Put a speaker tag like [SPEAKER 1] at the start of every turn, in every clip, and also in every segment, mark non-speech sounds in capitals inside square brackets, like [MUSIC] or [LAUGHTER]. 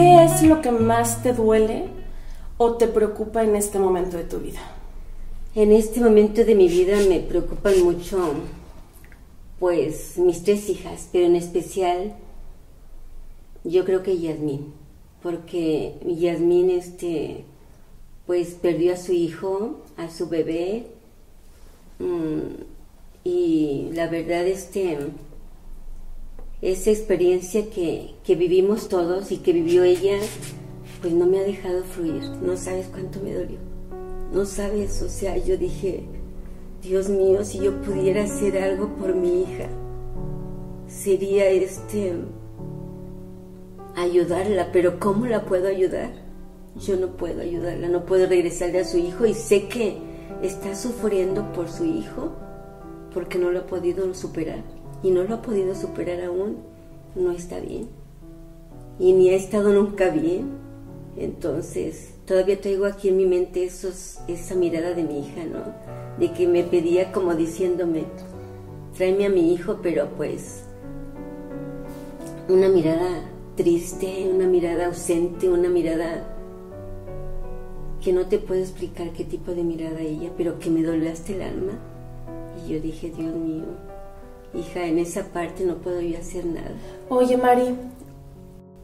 [SPEAKER 1] ¿qué es lo que más te duele o te preocupa en este momento de tu vida?
[SPEAKER 2] En este momento de mi vida me preocupan mucho, pues, mis tres hijas, pero en especial yo creo que Yasmín, porque Yasmín, este, pues, perdió a su hijo, a su bebé, mm, y la verdad, este, esa experiencia que, que vivimos todos y que vivió ella, pues no me ha dejado fluir. No sabes cuánto me dolió. No sabes, o sea, yo dije, Dios mío, si yo pudiera hacer algo por mi hija, sería este ayudarla, pero ¿cómo la puedo ayudar? Yo no puedo ayudarla, no puedo regresarle a su hijo y sé que está sufriendo por su hijo porque no lo ha podido superar y no lo ha podido superar aún, no está bien. Y ni ha estado nunca bien. Entonces, todavía traigo aquí en mi mente esos, esa mirada de mi hija, ¿no? De que me pedía como diciéndome, tráeme a mi hijo, pero pues una mirada triste, una mirada ausente, una mirada que no te puedo explicar qué tipo de mirada ella, pero que me dolió hasta el alma. Y yo dije, Dios mío, hija, en esa parte no puedo yo hacer nada.
[SPEAKER 1] Oye, Mari,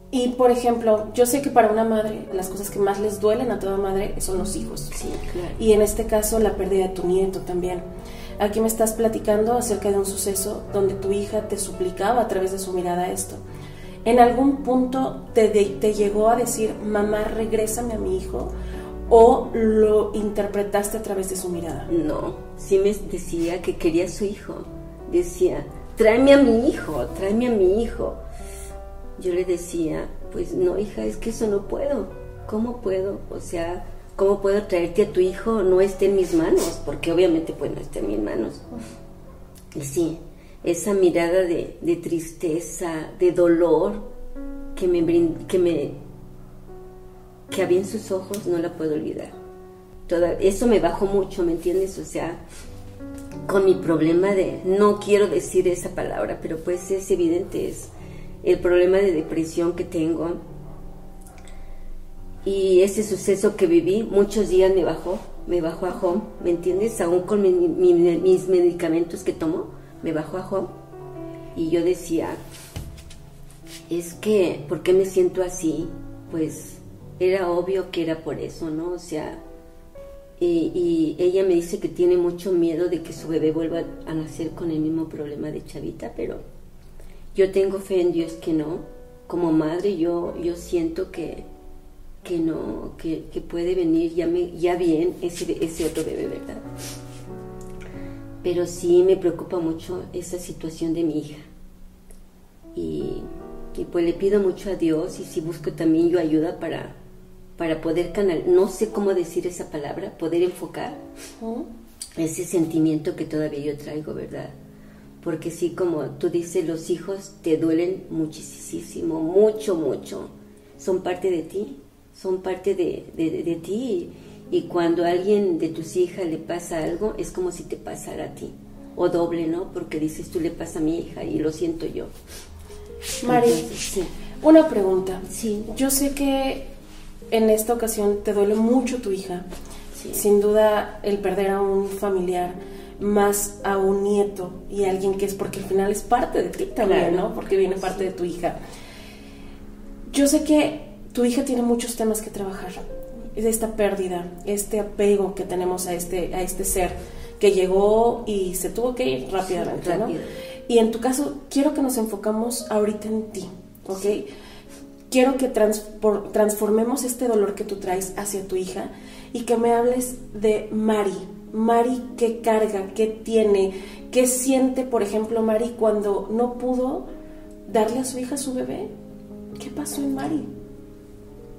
[SPEAKER 1] y por ejemplo, yo sé que para una madre las cosas que más les duelen a toda madre son los hijos.
[SPEAKER 2] Sí, claro.
[SPEAKER 1] Y en este caso la pérdida de tu nieto también. Aquí me estás platicando acerca de un suceso donde tu hija te suplicaba a través de su mirada esto. ¿En algún punto te, te llegó a decir, mamá, regrésame a mi hijo? ¿O lo interpretaste a través de su mirada?
[SPEAKER 2] No, sí me decía que quería a su hijo decía, tráeme a mi hijo, tráeme a mi hijo. Yo le decía, pues no, hija, es que eso no puedo. ¿Cómo puedo? O sea, ¿cómo puedo traerte a tu hijo? No esté en mis manos, porque obviamente pues no está en mis manos. Y sí, esa mirada de, tristeza, de dolor que me, que me que había en sus ojos, no la puedo olvidar. Toda, eso me bajó mucho, ¿me entiendes? O sea, con mi problema de, no quiero decir esa palabra, pero pues es evidente, es el problema de depresión que tengo. Y ese suceso que viví, muchos días me bajó, me bajó a home, ¿me entiendes? Aún con mis medicamentos que tomo, me bajó a home. Y yo decía, es que, ¿por qué me siento así? Pues era obvio que era por eso, ¿no? O sea, y, ella me dice que tiene mucho miedo de que su bebé vuelva a nacer con el mismo problema de Chavita, pero yo tengo fe en Dios que no. Como madre yo, yo siento que, que no, que, puede venir ya, me, ya bien ese, ese otro bebé, ¿verdad? Pero sí me preocupa mucho esa situación de mi hija. Y, y pues le pido mucho a Dios y si busco también yo ayuda para, para poder canal, no sé cómo decir esa palabra, poder enfocar ese sentimiento que todavía yo traigo, ¿verdad? Porque sí, como tú dices, los hijos te duelen muchísimo, mucho, mucho. Son parte de ti, son parte de, de, ti. Y cuando a alguien de tus hijas le pasa algo, es como si te pasara a ti. O doble, ¿no? Porque dices, tú le pasa a mi hija y lo siento yo.
[SPEAKER 1] María, una pregunta.
[SPEAKER 2] Sí.
[SPEAKER 1] Yo sé que en esta ocasión te duele mucho tu hija. Sin duda el perder a un familiar, más a un nieto y a alguien que es porque al final es parte de ti también, ¿no? Porque viene parte de tu hija. Yo sé que tu hija tiene muchos temas que trabajar. Es esta pérdida, este apego que tenemos a este, a este ser que llegó y se tuvo que ir rápidamente, ¿no? Y en tu caso, quiero que nos enfocamos ahorita en ti, ¿ok? Quiero que transformemos este dolor que tú traes hacia tu hija y que me hables de Mari. Mari, ¿qué carga? ¿Qué tiene? ¿Qué siente, por ejemplo, Mari cuando no pudo darle a su hija su bebé? ¿Qué pasó en Mari?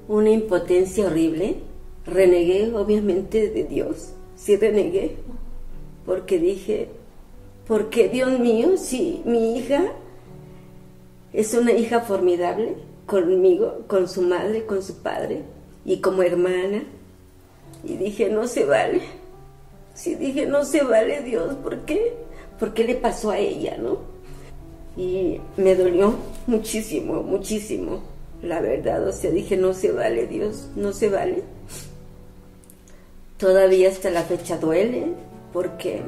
[SPEAKER 2] Una impotencia horrible. Renegué, obviamente, de Dios. Sí renegué. Porque dije, porque Dios mío, si mi hija es una hija formidable, conmigo, con su madre, con su padre y como hermana. Y dije, no se vale. Sí, dije, no se vale Dios, ¿por qué? ¿Por qué le pasó a ella, no? Y me dolió muchísimo, muchísimo. la verdad, o sea, dije, no se vale, Dios, no se vale. Todavía hasta la fecha duele, porque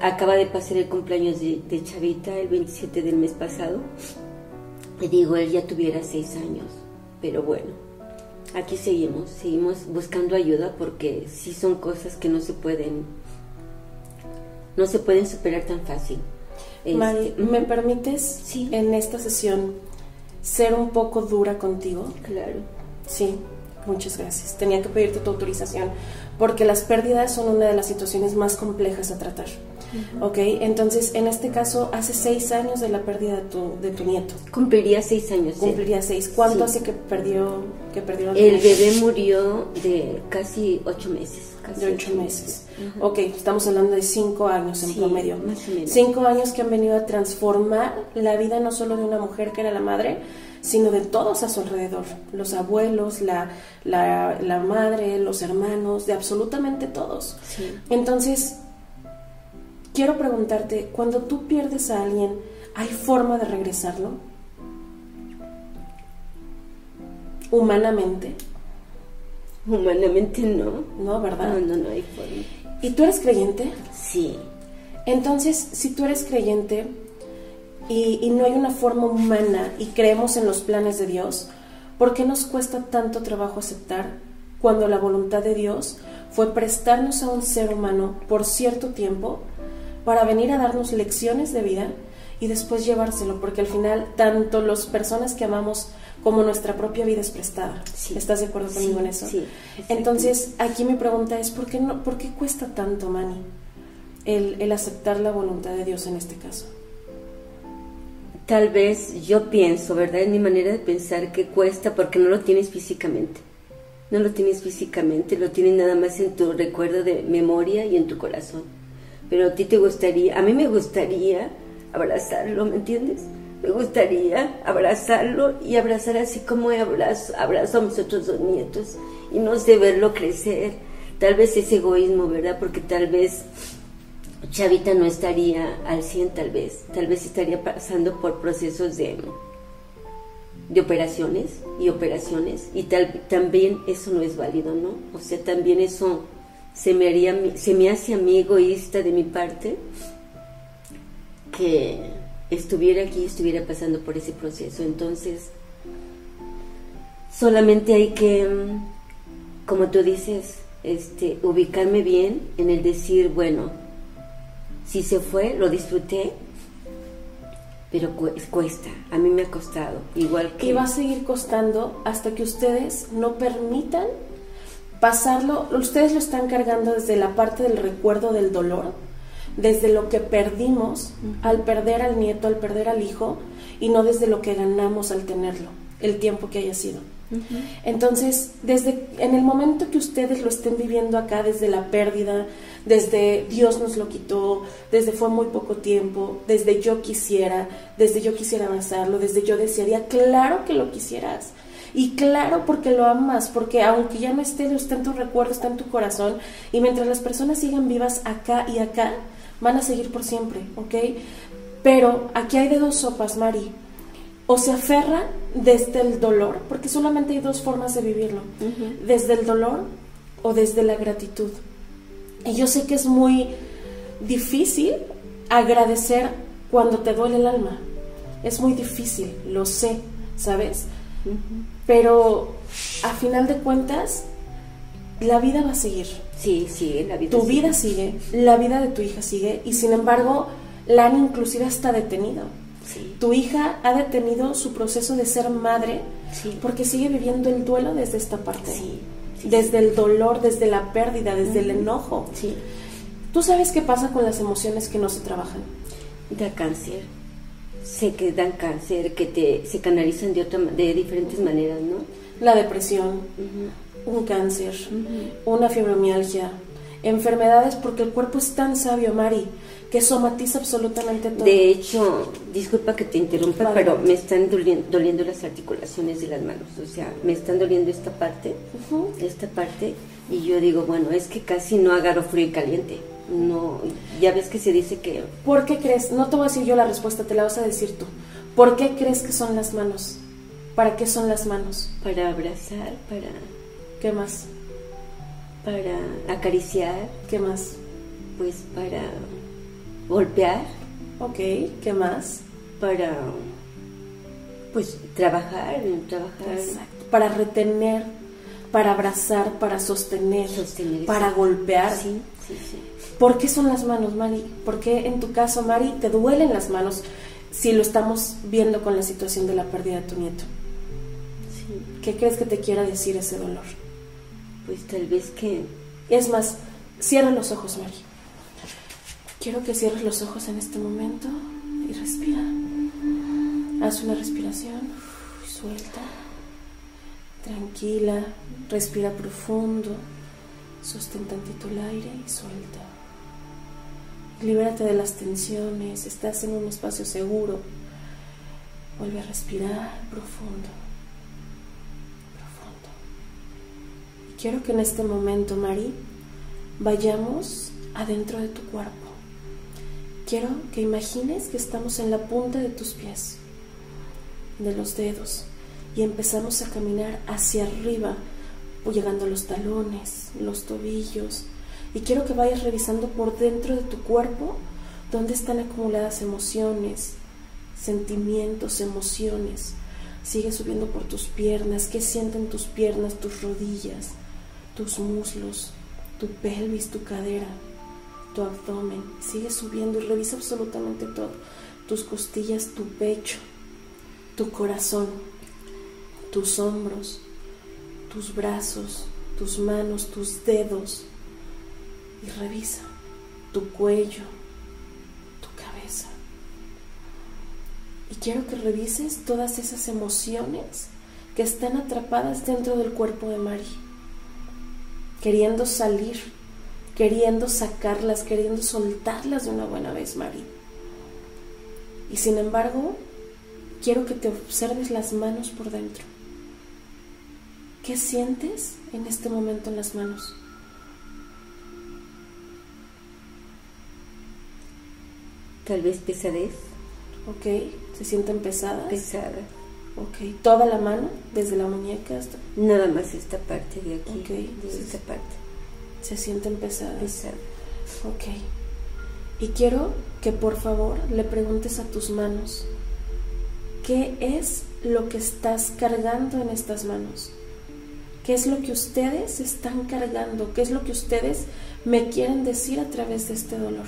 [SPEAKER 2] acaba de pasar el cumpleaños de, Chavita el 27 del mes pasado. Y digo, él ya tuviera seis años, pero bueno, aquí seguimos, seguimos buscando ayuda porque sí son cosas que no se pueden, no se pueden superar tan fácil.
[SPEAKER 1] Mari, ¿me permites en esta sesión ser un poco dura contigo?
[SPEAKER 2] Claro.
[SPEAKER 1] Sí, muchas gracias. Tenía que pedirte tu autorización porque las pérdidas son una de las situaciones más complejas a tratar. ¿Ok? Entonces, en este caso, hace seis años de la pérdida de tu, de tu nieto.
[SPEAKER 2] Cumpliría seis años.
[SPEAKER 1] Cumpliría seis. ¿Cuánto hace que perdió que perdió
[SPEAKER 2] El bebé murió de casi ocho meses.
[SPEAKER 1] de ocho, meses. Ok, estamos hablando de cinco años en promedio. Cinco años que han venido a transformar la vida no solo de una mujer que era la madre, sino de todos a su alrededor, los abuelos, la, la, la madre, los hermanos, de absolutamente todos. Entonces, quiero preguntarte, cuando tú pierdes a alguien, ¿hay forma de regresarlo? Humanamente.
[SPEAKER 2] Humanamente no.
[SPEAKER 1] No, ¿verdad?
[SPEAKER 2] No, no, no hay forma.
[SPEAKER 1] ¿Y tú eres creyente?
[SPEAKER 2] Sí.
[SPEAKER 1] Entonces, si tú eres creyente y, y, no hay una forma humana y creemos en los planes de Dios, ¿por qué nos cuesta tanto trabajo aceptar cuando la voluntad de Dios fue prestarnos a un ser humano por cierto tiempo para venir a darnos lecciones de vida y después llevárselo, porque al final tanto las personas que amamos como nuestra propia vida es prestada. ¿Estás de acuerdo conmigo en eso?
[SPEAKER 2] Sí.
[SPEAKER 1] Entonces, aquí mi pregunta es, ¿por qué, no, ¿por qué cuesta tanto, Manny, el, el aceptar la voluntad de Dios en este caso?
[SPEAKER 2] Tal vez yo pienso, ¿verdad? En mi manera de pensar que cuesta porque no lo tienes físicamente. No lo tienes físicamente, lo tienes nada más en tu recuerdo de memoria y en tu corazón pero a ti te gustaría, a mí me gustaría abrazarlo, ¿me entiendes? Me gustaría abrazarlo y abrazar así como abrazo, abrazo a mis otros dos nietos y no sé verlo crecer. Tal vez es egoísmo, ¿verdad? Porque tal vez Chavita no estaría al 100, tal vez. Tal vez estaría pasando por procesos de, de operaciones y operaciones. Y tal, también eso no es válido, ¿no? O sea, también eso se me, haría, se me hace a mí egoísta de mi parte que estuviera aquí, estuviera pasando por ese proceso. Entonces, solamente hay que, como tú dices, este, ubicarme bien en el decir, bueno, si se fue, lo disfruté, pero cuesta, a mí me ha costado, igual que...
[SPEAKER 1] Y va a seguir costando hasta que ustedes no permitan pasarlo, ustedes lo están cargando desde la parte del recuerdo del dolor, desde lo que perdimos al perder al nieto, al perder al hijo, y no desde lo que ganamos al tenerlo, el tiempo que haya sido. Entonces, desde en el momento que ustedes lo estén viviendo acá, desde la pérdida, desde Dios nos lo quitó, desde fue muy poco tiempo, desde yo quisiera, desde yo quisiera avanzarlo, desde yo desearía, claro que lo quisieras, y claro, porque lo amas, porque aunque ya no esté, está en tu recuerdo, está en tu corazón. Y mientras las personas sigan vivas acá y acá, van a seguir por siempre, ¿ok? Pero aquí hay de dos sopas, Mari. O se aferra desde el dolor, porque solamente hay dos formas de vivirlo, desde el dolor o desde la gratitud. Y yo sé que es muy difícil agradecer cuando te duele el alma. Es muy difícil, lo sé, ¿sabes? Pero a final de cuentas, la vida va a seguir.
[SPEAKER 2] Sí, sí, la vida
[SPEAKER 1] Tu vida sigue, la vida de tu hija sigue, y sin embargo, la han inclusive hasta detenido. Tu hija ha detenido su proceso de ser madre porque sigue viviendo el duelo desde esta parte. desde el dolor, desde la pérdida, desde el enojo. ¿Tú sabes qué pasa con las emociones que no se trabajan?
[SPEAKER 2] Da cáncer sé que dan cáncer, que te, se canalizan de, otra, de diferentes maneras, ¿no?
[SPEAKER 1] La depresión, un cáncer, una fibromialgia, enfermedades porque el cuerpo es tan sabio, Mari, que somatiza absolutamente todo.
[SPEAKER 2] De hecho, disculpa que te interrumpa, pero me están doliendo, las articulaciones de las manos, o sea, me están doliendo esta parte, esta parte, y yo digo, bueno, es que casi no agarro frío y caliente no, ya ves que se dice que...
[SPEAKER 1] ¿Por qué crees? No te voy a decir yo la respuesta, te la vas a decir tú. ¿Por qué crees que son las manos? ¿Para qué son las manos?
[SPEAKER 2] Para abrazar, para...
[SPEAKER 1] ¿Qué más?
[SPEAKER 2] Para acariciar.
[SPEAKER 1] ¿Qué más?
[SPEAKER 2] Pues para golpear.
[SPEAKER 1] Ok, ¿qué más?
[SPEAKER 2] Para, pues, trabajar, trabajar.
[SPEAKER 1] Exacto. Para retener, para abrazar, para sostener,
[SPEAKER 2] Sostener,
[SPEAKER 1] para
[SPEAKER 2] sí.
[SPEAKER 1] golpear.
[SPEAKER 2] Sí, sí, sí.
[SPEAKER 1] ¿Por qué son las manos, Mari? ¿Por qué en tu caso, Mari, te duelen las manos si lo estamos viendo con la situación de la pérdida de tu nieto?
[SPEAKER 2] sí.
[SPEAKER 1] ¿Qué crees que te quiera decir ese dolor?
[SPEAKER 2] Pues tal vez que
[SPEAKER 1] Es más, cierra los ojos, Mari. Quiero que cierres los ojos en este momento y respira. Haz una respiración suelta. Tranquila, respira profundo. Sostén tantito el aire y suelta. Libérate de las tensiones, estás en un espacio seguro. Vuelve a respirar profundo. Profundo. Y quiero que en este momento, Mari, vayamos adentro de tu cuerpo. Quiero que imagines que estamos en la punta de tus pies, de los dedos, y empezamos a caminar hacia arriba, llegando a los talones, los tobillos. Y quiero que vayas revisando por dentro de tu cuerpo dónde están acumuladas emociones, sentimientos, emociones. Sigue subiendo por tus piernas, qué sienten tus piernas, tus rodillas, tus muslos, tu pelvis, tu cadera, tu abdomen. Sigue subiendo y revisa absolutamente todo. Tus costillas, tu pecho, tu corazón, tus hombros, tus brazos, tus manos, tus dedos. Y revisa tu cuello, tu cabeza. Y quiero que revises todas esas emociones que están atrapadas dentro del cuerpo de Mari queriendo salir, queriendo sacarlas, queriendo soltarlas de una buena vez, Mari. Y sin embargo, quiero que te observes las manos por dentro. ¿Qué sientes en este momento en las manos?
[SPEAKER 2] Tal vez pesadez,
[SPEAKER 1] ¿Ok? ¿Se sienten pesadas?
[SPEAKER 2] pesada.
[SPEAKER 1] Ok. ¿Toda la mano? Desde la muñeca hasta...
[SPEAKER 2] Nada más esta parte de aquí,
[SPEAKER 1] Ok,
[SPEAKER 2] de esta parte,
[SPEAKER 1] Se sienten pesadas.
[SPEAKER 2] pesada.
[SPEAKER 1] Ok. Y quiero que por favor le preguntes a tus manos, ¿qué es lo que estás cargando en estas manos? ¿Qué es lo que ustedes están cargando? ¿Qué es lo que ustedes me quieren decir a través de este dolor?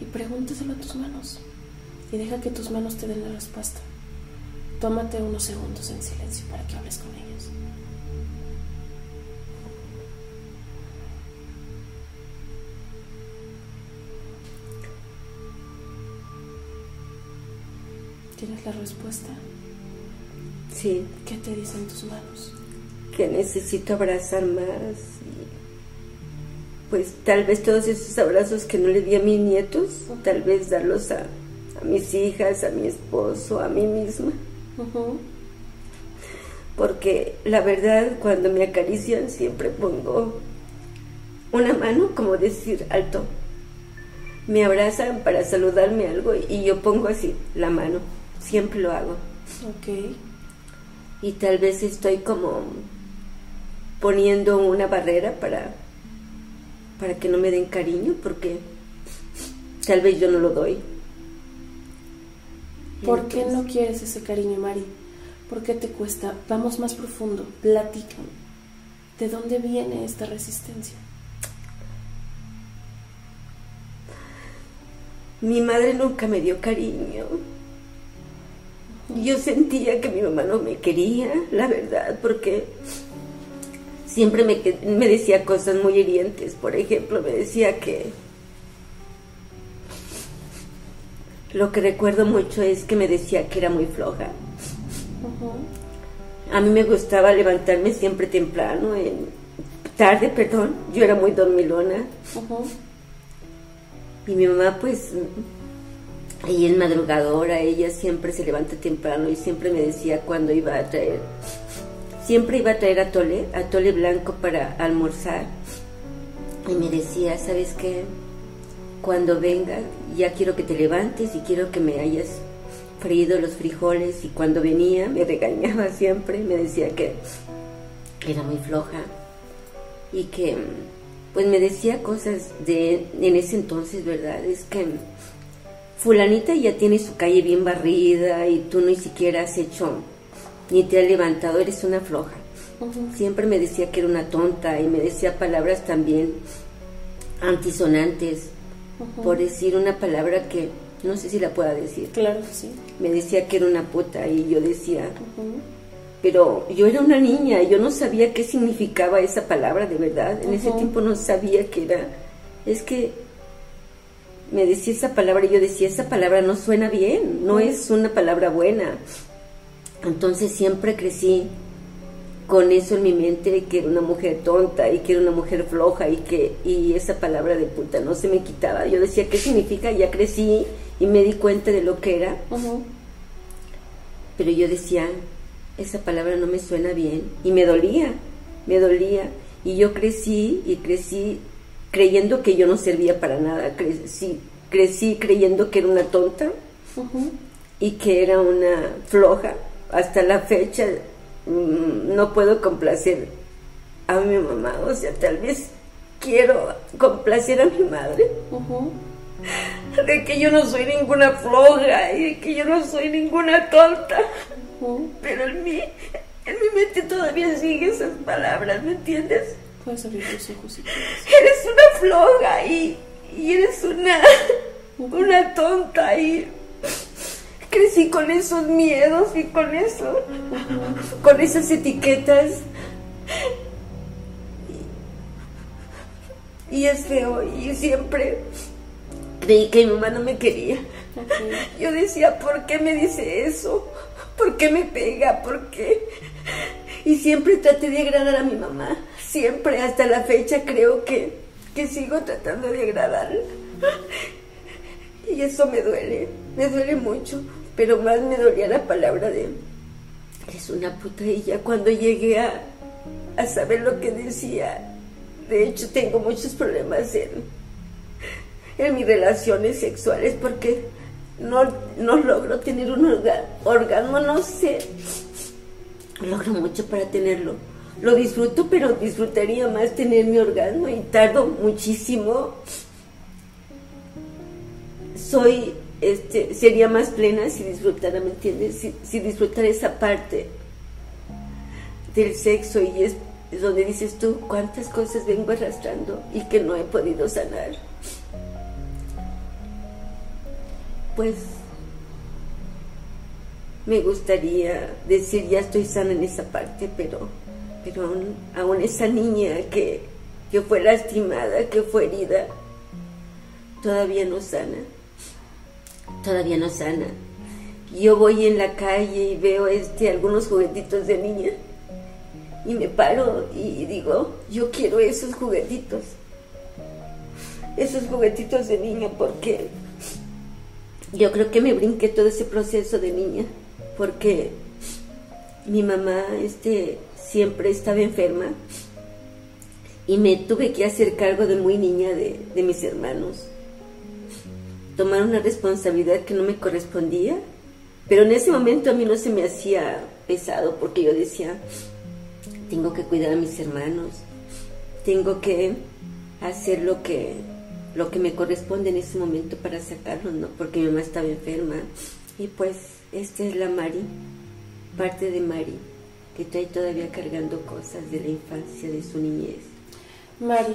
[SPEAKER 1] Y pregúntaselo a tus manos. Y deja que tus manos te den la respuesta. Tómate unos segundos en silencio para que hables con ellos. ¿Tienes la respuesta?
[SPEAKER 2] Sí,
[SPEAKER 1] ¿Qué te dicen tus manos?
[SPEAKER 2] que necesito abrazar más. Pues tal vez todos esos abrazos que no le di a mis nietos, tal vez darlos a, a mis hijas, a mi esposo, a mí misma. Porque la verdad, cuando me acarician, siempre pongo una mano, como decir alto. Me abrazan para saludarme algo y yo pongo así la mano. Siempre lo hago.
[SPEAKER 1] Ok.
[SPEAKER 2] Y tal vez estoy como poniendo una barrera para, para que no me den cariño, porque tal vez yo no lo doy.
[SPEAKER 1] ¿Por qué no quieres ese cariño, Mari? ¿Por qué te cuesta? Vamos más profundo. Platícame. ¿De dónde viene esta resistencia?
[SPEAKER 2] Mi madre nunca me dio cariño. Yo sentía que mi mamá no me quería, la verdad, porque siempre me, me decía cosas muy hirientes. Por ejemplo, me decía que... Lo que recuerdo mucho es que me decía que era muy floja. A mí me gustaba levantarme siempre temprano, en, tarde, perdón. Yo era muy dormilona. Y mi mamá, pues, ella es madrugadora, ella siempre se levanta temprano y siempre me decía cuando iba a traer, siempre iba a traer atole, atole blanco para almorzar. Y me decía, ¿sabes qué? Cuando venga, ya quiero que te levantes y quiero que me hayas freído los frijoles y cuando venía me regañaba siempre, me decía que era muy floja y que pues me decía cosas de en ese entonces, ¿verdad? Es que fulanita ya tiene su calle bien barrida y tú ni siquiera has hecho ni te has levantado, eres una floja. Siempre me decía que era una tonta y me decía palabras también antisonantes, por decir una palabra que no sé si la pueda decir.
[SPEAKER 1] Claro, sí.
[SPEAKER 2] Me decía que era una puta y yo decía, pero yo era una niña, yo no sabía qué significaba esa palabra de verdad. En ese tiempo no sabía qué era. Es que me decía esa palabra y yo decía, esa palabra no suena bien, no es una palabra buena. Entonces siempre crecí con eso en mi mente, que era una mujer tonta y que era una mujer floja y que y esa palabra de puta no se me quitaba. Yo decía, ¿qué significa? Ya crecí y me di cuenta de lo que era. Pero yo decía, esa palabra no me suena bien y me dolía, me dolía. Y yo crecí y crecí creyendo que yo no servía para nada, crecí, crecí creyendo que era una tonta y que era una floja. Hasta la fecha mm, no puedo complacer a mi mamá, o sea, tal vez quiero complacer a mi madre. De que yo no soy ninguna floja y de que yo no soy ninguna tonta. Pero en mí, en mi mente todavía sigue esas palabras, ¿me entiendes?
[SPEAKER 1] Puedes abrir tus ojos
[SPEAKER 2] Eres una floja y, y eres una, una tonta y crecí con esos miedos y con eso, con esas etiquetas. Y, es feo y siempre creí que mi mamá no me quería. Yo decía, ¿por qué me dice eso? ¿Por qué me pega? ¿Por qué? Y siempre traté de agradar a mi mamá. Siempre, hasta la fecha, creo que, que sigo tratando de agradarla. Y eso me duele, me duele mucho. Pero más me dolía la palabra de, es una puta. Cuando llegué a, a saber lo que decía, de hecho tengo muchos problemas en, en mis relaciones sexuales porque no, no logro tener un orgasmo, no sé. Logro mucho para tenerlo. Lo disfruto, pero disfrutaría más tener mi orgasmo y tardo muchísimo. Soy, este, sería más plena si disfrutara, ¿me entiendes? Si, si disfrutara esa parte del sexo y es donde dices tú cuántas cosas vengo arrastrando y que no he podido sanar. pues me gustaría decir ya estoy sana en esa parte, pero, pero aún, esa niña que, que fue lastimada, que fue herida, todavía no sana, todavía no sana. Yo voy en la calle y veo este algunos juguetitos de niña y me paro y digo, yo quiero esos juguetitos, esos juguetitos de niña porque yo creo que me brinqué todo ese proceso de niña, porque mi mamá este, siempre estaba enferma y me tuve que hacer cargo de muy niña de, de mis hermanos. Tomar una responsabilidad que no me correspondía, pero en ese momento a mí no se me hacía pesado porque yo decía, tengo que cuidar a mis hermanos, tengo que hacer lo que lo que me corresponde en ese momento para sacarlo, ¿no? Porque mi mamá estaba enferma. Y pues esta es la Mari, parte de Mari, que trae todavía cargando cosas de la infancia, de su niñez.
[SPEAKER 1] Mari,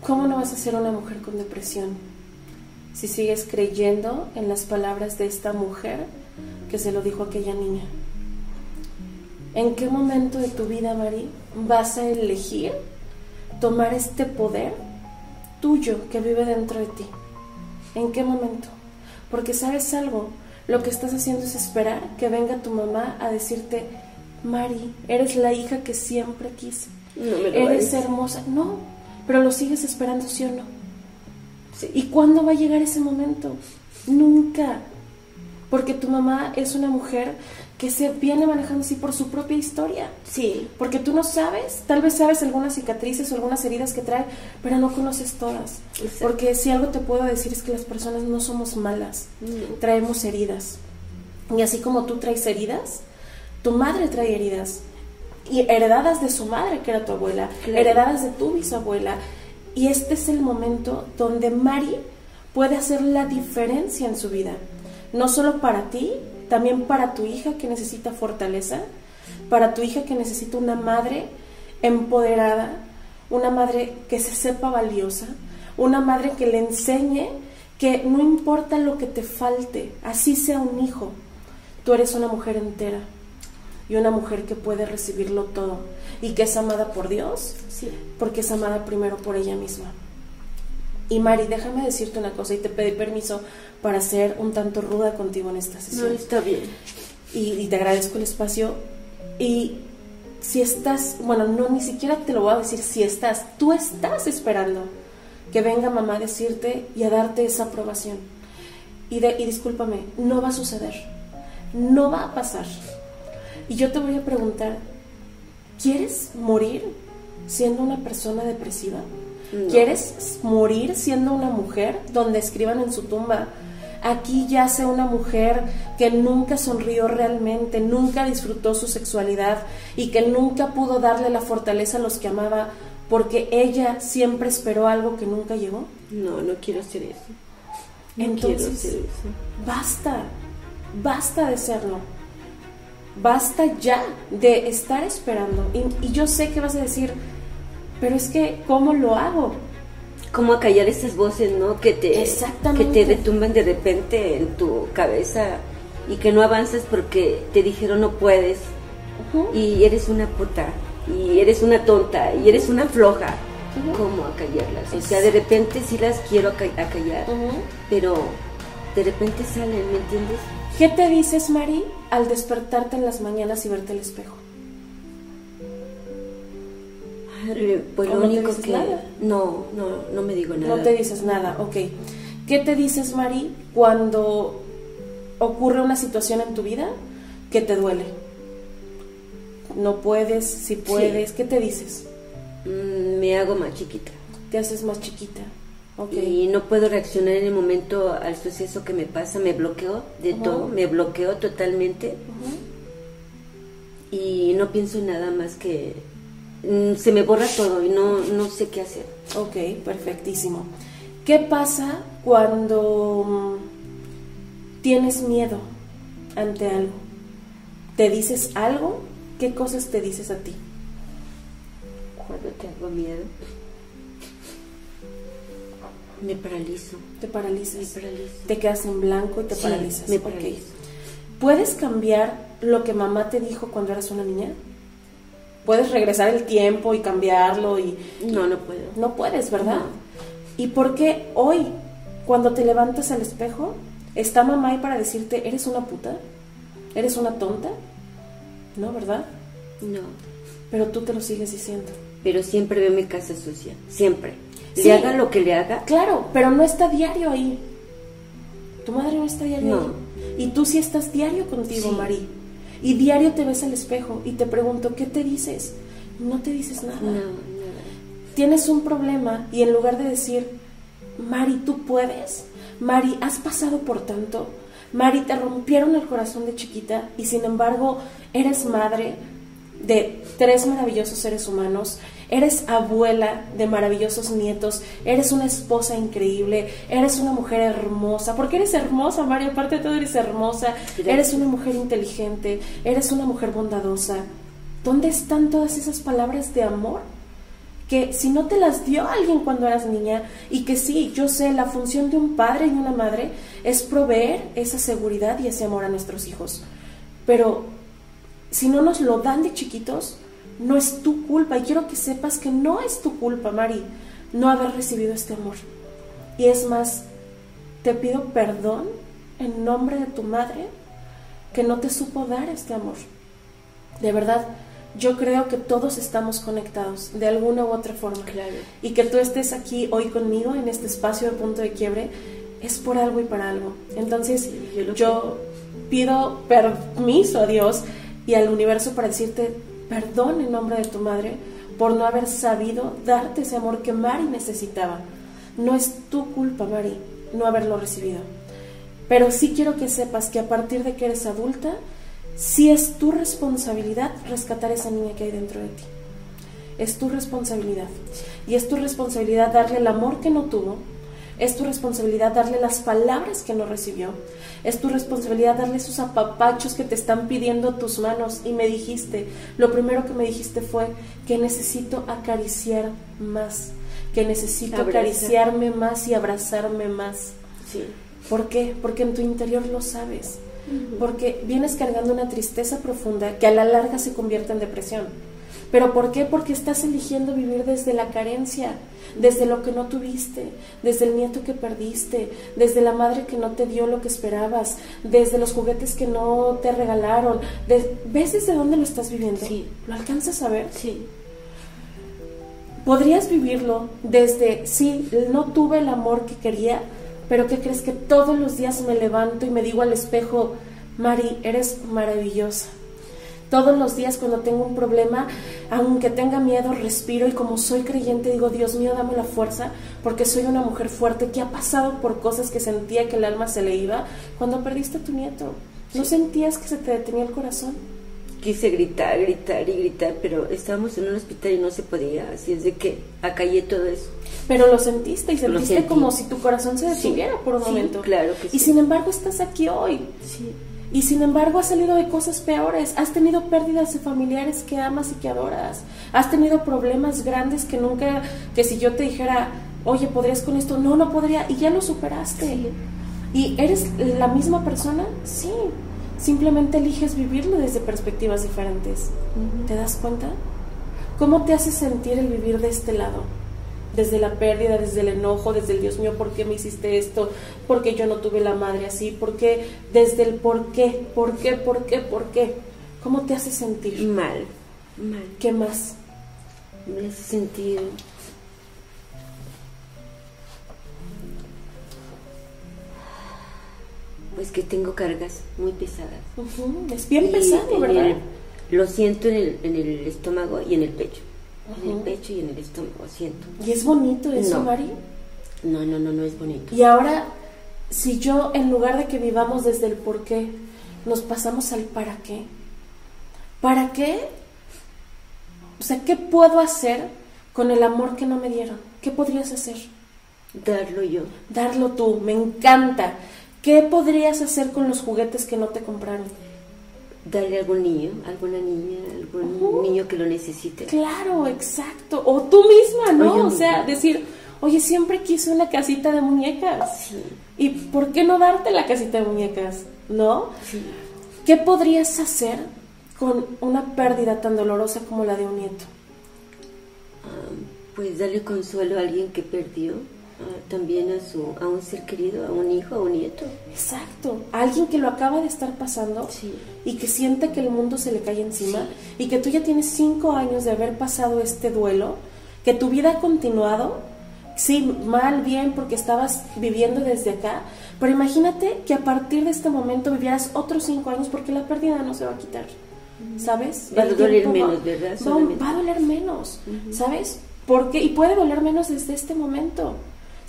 [SPEAKER 1] ¿cómo no vas a ser una mujer con depresión si sigues creyendo en las palabras de esta mujer que se lo dijo a aquella niña? ¿En qué momento de tu vida, Mari, vas a elegir tomar este poder tuyo que vive dentro de ti. ¿En qué momento? Porque sabes algo, lo que estás haciendo es esperar que venga tu mamá a decirte, Mari, eres la hija que siempre quise. No me eres hermosa. No, pero lo sigues esperando, ¿sí o no? ¿Y cuándo va a llegar ese momento? Nunca. Porque tu mamá es una mujer que se viene manejando así por su propia historia.
[SPEAKER 2] Sí.
[SPEAKER 1] Porque tú no sabes, tal vez sabes algunas cicatrices o algunas heridas que trae, pero no conoces todas. Porque si algo te puedo decir es que las personas no somos malas, traemos heridas. Y así como tú traes heridas, tu madre trae heridas. Y heredadas de su madre, que era tu abuela, heredadas de tu bisabuela. Y este es el momento donde Mari puede hacer la diferencia en su vida. No solo para ti, también para tu hija que necesita fortaleza, para tu hija que necesita una madre empoderada, una madre que se sepa valiosa, una madre que le enseñe que no importa lo que te falte, así sea un hijo, tú eres una mujer entera y una mujer que puede recibirlo todo y que es amada por Dios, sí. porque es amada primero por ella misma. Y Mari, déjame decirte una cosa y te pedí permiso para ser un tanto ruda contigo en esta sesión.
[SPEAKER 2] No, está bien.
[SPEAKER 1] Y, y te agradezco el espacio. Y si estás, bueno, no, ni siquiera te lo voy a decir si estás, tú estás esperando que venga mamá a decirte y a darte esa aprobación. Y, de, y discúlpame, no va a suceder, no va a pasar. Y yo te voy a preguntar, ¿quieres morir siendo una persona depresiva? ¿Quieres morir siendo una mujer donde escriban en su tumba, aquí yace una mujer que nunca sonrió realmente, nunca disfrutó su sexualidad y que nunca pudo darle la fortaleza a los que amaba porque ella siempre esperó algo que nunca llegó?
[SPEAKER 2] No, no quiero hacer eso.
[SPEAKER 1] Entonces, basta, basta de serlo. Basta ya de estar esperando. Y, y yo sé que vas a decir, pero es que, ¿cómo lo hago?
[SPEAKER 2] ¿Cómo acallar esas voces, no? Que te, que te retumban de repente en tu cabeza y que no avanzas porque te dijeron no puedes y eres una puta y eres una tonta y eres una floja. ¿Cómo acallarlas? O sea, de repente sí las quiero acallar, pero de repente salen, ¿me entiendes?
[SPEAKER 1] ¿Qué te dices, Mari, al despertarte en las mañanas y verte al espejo?
[SPEAKER 2] Pues lo único que... No, no, no me digo nada.
[SPEAKER 1] No te dices nada, ok. ¿Qué te dices, Mari, cuando ocurre una situación en tu vida que te duele? No puedes, si puedes, ¿qué te dices?
[SPEAKER 2] Mm, me hago más chiquita.
[SPEAKER 1] Te haces más chiquita.
[SPEAKER 2] Okay. Y no puedo reaccionar en el momento al suceso que me pasa, me bloqueo de todo, me bloqueo totalmente. Y no pienso en nada más que Mm, se me borra todo y no, no sé qué hacer.
[SPEAKER 1] Ok, perfectísimo. ¿Qué pasa cuando mm, tienes miedo ante algo? ¿Te dices algo? ¿Qué cosas te dices a ti?
[SPEAKER 2] Cuando tengo miedo, me paralizo.
[SPEAKER 1] Te paralizas.
[SPEAKER 2] Me paralizo.
[SPEAKER 1] Te quedas en blanco y te paralizas.
[SPEAKER 2] Me paralizo.
[SPEAKER 1] ¿Puedes cambiar lo que mamá te dijo cuando eras una niña? puedes regresar el tiempo y cambiarlo y...
[SPEAKER 2] No, no puedo.
[SPEAKER 1] No puedes, ¿verdad? ¿Y por qué hoy, cuando te levantas al espejo, está mamá ahí para decirte, eres una puta? ¿Eres una tonta? ¿No, verdad?
[SPEAKER 2] No.
[SPEAKER 1] Pero tú te lo sigues diciendo.
[SPEAKER 2] Pero siempre veo mi casa sucia, siempre. Le haga lo que le haga.
[SPEAKER 1] Claro, pero no está diario ahí. Tu madre no está diario no. ahí. Y tú sí estás diario contigo, Mari. Y diario te ves al espejo y te pregunto, ¿qué te dices? No te dices nada. Tienes un problema y en lugar de decir, Mari, tú puedes, Mari, has pasado por tanto, Mari, te rompieron el corazón de chiquita y sin embargo eres madre de tres maravillosos seres humanos eres abuela de maravillosos nietos, eres una esposa increíble, eres una mujer hermosa, porque eres hermosa, María, aparte de todo eres hermosa, eres una mujer inteligente, eres una mujer bondadosa. ¿Dónde están todas esas palabras de amor? Que si no te las dio alguien cuando eras niña, y que sí, yo sé, la función de un padre y una madre es proveer esa seguridad y ese amor a nuestros hijos. Pero si no nos lo dan de chiquitos, no es tu culpa. Y quiero que sepas que no es tu culpa, Mari, no haber recibido este amor. Y es más, te pido perdón en nombre de tu madre que no te supo dar este amor. De verdad, yo creo que todos estamos conectados de alguna u otra forma. Y que tú estés aquí hoy conmigo en este espacio de punto de quiebre es por algo y para algo. Entonces, yo, yo pido permiso a Dios y al universo para decirte, perdón en nombre de tu madre por no haber sabido darte ese amor que Mari necesitaba. No es tu culpa, Mari, no haberlo recibido. Pero sí quiero que sepas que a partir de que eres adulta, sí es tu responsabilidad rescatar esa niña que hay dentro de ti. Es tu responsabilidad. Y es tu responsabilidad darle el amor que no tuvo, es tu responsabilidad darle las palabras que no recibió. Es tu responsabilidad darle esos apapachos que te están pidiendo tus manos. Y me dijiste, lo primero que me dijiste fue que necesito acariciar más, que necesito acariciarme más y abrazarme más.
[SPEAKER 2] Sí.
[SPEAKER 1] ¿Por qué? Porque en tu interior lo sabes. Porque vienes cargando una tristeza profunda que a la larga se convierte en depresión. ¿Pero por qué? Porque estás eligiendo vivir desde la carencia, desde lo que no tuviste, desde el nieto que perdiste, desde la madre que no te dio lo que esperabas, desde los juguetes que no te regalaron. ¿Ves desde dónde lo estás viviendo?
[SPEAKER 2] Sí.
[SPEAKER 1] ¿Lo alcanzas a ver?
[SPEAKER 2] Sí.
[SPEAKER 1] Podrías vivirlo desde, sí, no tuve el amor que quería, pero ¿qué crees que todos los días me levanto y me digo al espejo, Mari, eres maravillosa? Todos los días cuando tengo un problema, aunque tenga miedo, respiro y como soy creyente digo, Dios mío, dame la fuerza, porque soy una mujer fuerte que ha pasado por cosas que sentía que el alma se le iba. Cuando perdiste a tu nieto, ¿no sentías que se te detenía el corazón?
[SPEAKER 2] Quise gritar, gritar y gritar, pero estábamos en un hospital y no se podía, así es de que acallé todo eso.
[SPEAKER 1] Pero lo sentiste y sentiste como si tu corazón se detuviera por un momento.
[SPEAKER 2] Claro que sí.
[SPEAKER 1] Y sin embargo estás aquí hoy.
[SPEAKER 2] Sí.
[SPEAKER 1] Y sin embargo has salido de cosas peores, has tenido pérdidas de familiares que amas y que adoras, has tenido problemas grandes que nunca, que si yo te dijera, oye, ¿podrías con esto? No, no podría, y ya lo superaste. ¿Y eres la misma persona? Sí, simplemente eliges vivirlo desde perspectivas diferentes. ¿Te das cuenta? ¿Cómo te hace sentir el vivir de este lado? Desde la pérdida, desde el enojo, desde el Dios mío, ¿por qué me hiciste esto? ¿Por qué yo no tuve la madre así? ¿Por qué? Desde el por qué, por qué, por qué, por qué. ¿Cómo te hace sentir?
[SPEAKER 2] Mal, mal.
[SPEAKER 1] ¿Qué más?
[SPEAKER 2] Me hace sentir pues que tengo cargas muy pesadas.
[SPEAKER 1] Es bien pesado, ¿verdad?
[SPEAKER 2] lo siento en el, en el estómago y en el pecho en el pecho y en el estómago, siento.
[SPEAKER 1] ¿Y es bonito eso,
[SPEAKER 2] no.
[SPEAKER 1] Mari?
[SPEAKER 2] No, no, no, no es bonito.
[SPEAKER 1] Y ahora, si yo, en lugar de que vivamos desde el por qué, nos pasamos al para qué. ¿Para qué? O sea, ¿qué puedo hacer con el amor que no me dieron? ¿Qué podrías hacer?
[SPEAKER 2] Darlo yo.
[SPEAKER 1] Darlo tú, me encanta. ¿Qué podrías hacer con los juguetes que no te compraron?
[SPEAKER 2] Darle a algún niño, alguna niña, algún niño que lo necesite.
[SPEAKER 1] Claro, exacto. O tú misma, ¿no? O, sea, decir, oye, siempre quise una casita de muñecas.
[SPEAKER 2] Sí.
[SPEAKER 1] ¿Y por qué no darte la casita de muñecas? ¿No?
[SPEAKER 2] Sí.
[SPEAKER 1] ¿Qué podrías hacer con una pérdida tan dolorosa como la de un nieto?
[SPEAKER 2] pues darle consuelo a alguien que perdió también a, su, a un ser querido, a un hijo, a un nieto.
[SPEAKER 1] Exacto, a alguien que lo acaba de estar pasando y que siente que el mundo se le cae encima y que tú ya tienes cinco años de haber pasado este duelo, que tu vida ha continuado, sí, mal, bien, porque estabas viviendo desde acá, pero imagínate que a partir de este momento vivieras otros cinco años porque la pérdida no se va a quitar. ¿Sabes?
[SPEAKER 2] Va a doler menos, ¿verdad?
[SPEAKER 1] Va, a doler menos, ¿sabes? Porque, y puede doler menos desde este momento.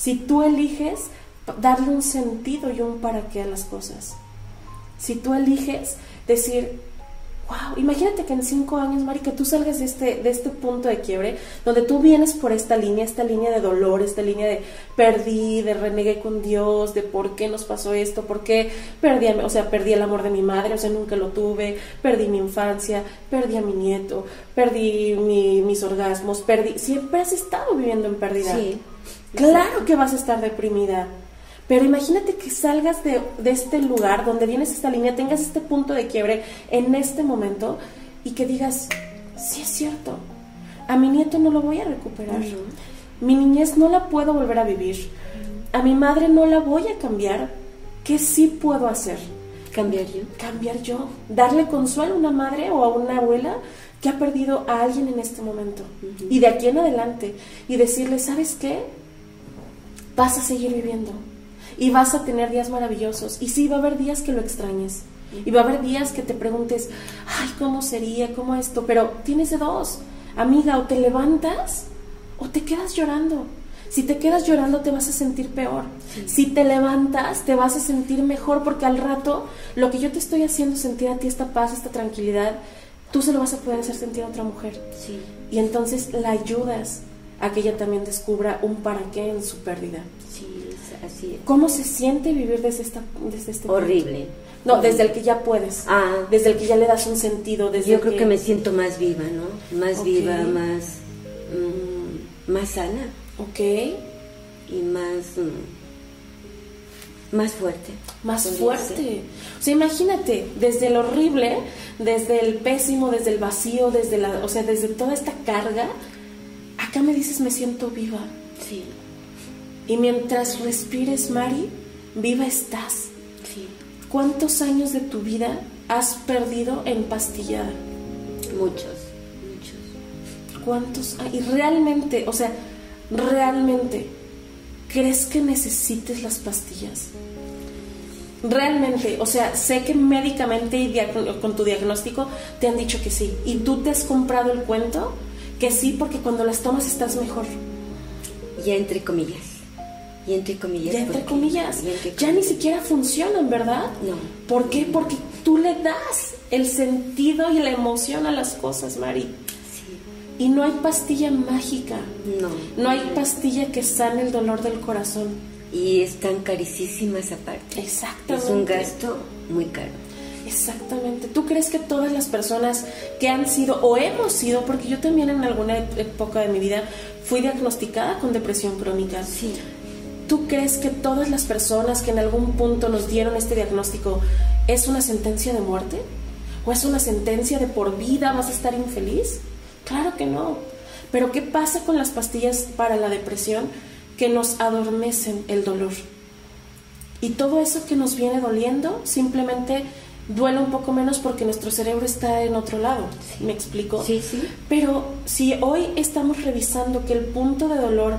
[SPEAKER 1] Si tú eliges darle un sentido y un para qué a las cosas. Si tú eliges decir, wow, imagínate que en cinco años, Mari, que tú salgas de este, de este punto de quiebre, donde tú vienes por esta línea, esta línea de dolor, esta línea de perdí, de renegué con Dios, de por qué nos pasó esto, por qué perdí, o sea, perdí el amor de mi madre, o sea, nunca lo tuve, perdí mi infancia, perdí a mi nieto, perdí mis orgasmos, perdí, siempre has estado viviendo en pérdida.
[SPEAKER 2] Sí.
[SPEAKER 1] Claro que vas a estar deprimida. Pero imagínate que salgas de, este lugar donde vienes esta línea, tengas este punto de quiebre en este momento y que digas, sí es cierto, a mi nieto no lo voy a recuperar. Mi niñez no la puedo volver a vivir. A mi madre no la voy a cambiar. ¿Qué sí puedo hacer?
[SPEAKER 2] Cambiar yo.
[SPEAKER 1] Cambiar yo. Darle consuelo a una madre o a una abuela que ha perdido a alguien en este momento. Y de aquí en adelante. Y decirle, ¿sabes qué? Vas a seguir viviendo y vas a tener días maravillosos. Y sí, va a haber días que lo extrañes. Y va a haber días que te preguntes, ay, ¿cómo sería? ¿Cómo esto? Pero tienes de dos. Amiga, o te levantas o te quedas llorando. Si te quedas llorando te vas a sentir peor. Si te levantas te vas a sentir mejor porque al rato lo que yo te estoy haciendo sentir a ti esta paz, esta tranquilidad, tú se lo vas a poder hacer sentir a otra mujer.
[SPEAKER 2] Sí.
[SPEAKER 1] Y entonces la ayudas a que ella también descubra un para qué en su pérdida.
[SPEAKER 2] Sí, así. es.
[SPEAKER 1] ¿Cómo se siente vivir desde, esta, desde este punto?
[SPEAKER 2] Horrible.
[SPEAKER 1] No, desde el que ya puedes.
[SPEAKER 2] Ah.
[SPEAKER 1] Desde el que ya le das un sentido. Desde
[SPEAKER 2] Yo creo que me siento más viva, ¿no? Más viva, más, mm, más sana
[SPEAKER 1] Ok.
[SPEAKER 2] y más, mm, más fuerte.
[SPEAKER 1] Más fuerte.
[SPEAKER 2] ser.
[SPEAKER 1] O sea, imagínate, desde el horrible, desde el pésimo, desde el vacío, desde la, o sea, desde toda esta carga, acá me dices me siento viva.
[SPEAKER 2] Sí,
[SPEAKER 1] Y mientras respires, Mari, viva estás.
[SPEAKER 2] sí,
[SPEAKER 1] ¿Cuántos años de tu vida has perdido en pastillada?
[SPEAKER 2] muchos, muchos.
[SPEAKER 1] ¿Cuántos? ah, Y realmente, o sea, realmente, ¿crees que necesites las pastillas? Realmente, o sea, sé que médicamente y con tu diagnóstico te han dicho que sí. Y tú te has comprado el cuento que sí, porque cuando las tomas estás mejor.
[SPEAKER 2] Ya entre comillas. Y entre comillas.
[SPEAKER 1] Ya entre comillas.
[SPEAKER 2] entre
[SPEAKER 1] Ya ni siquiera funcionan, ¿verdad?
[SPEAKER 2] No.
[SPEAKER 1] ¿Por qué? Porque tú le das el sentido y la emoción a las cosas, Mari.
[SPEAKER 2] Sí.
[SPEAKER 1] Y no hay pastilla mágica.
[SPEAKER 2] No.
[SPEAKER 1] No hay pastilla que sane el dolor del corazón.
[SPEAKER 2] Y están carísimas aparte.
[SPEAKER 1] Exactamente.
[SPEAKER 2] Es un gasto muy caro.
[SPEAKER 1] Exactamente. ¿Tú crees que todas las personas que han sido o hemos sido, porque yo también en alguna época de mi vida fui diagnosticada con depresión crónica?
[SPEAKER 2] Sí.
[SPEAKER 1] ¿Tú crees que todas las personas que en algún punto nos dieron este diagnóstico es una sentencia de muerte? ¿O es una sentencia de por vida vas a estar infeliz? Claro que no. Pero ¿qué pasa con las pastillas para la depresión que nos adormecen el dolor? Y todo eso que nos viene doliendo simplemente duele un poco menos porque nuestro cerebro está en otro lado. ¿Me explico?
[SPEAKER 2] Sí, sí.
[SPEAKER 1] Pero si hoy estamos revisando que el punto de dolor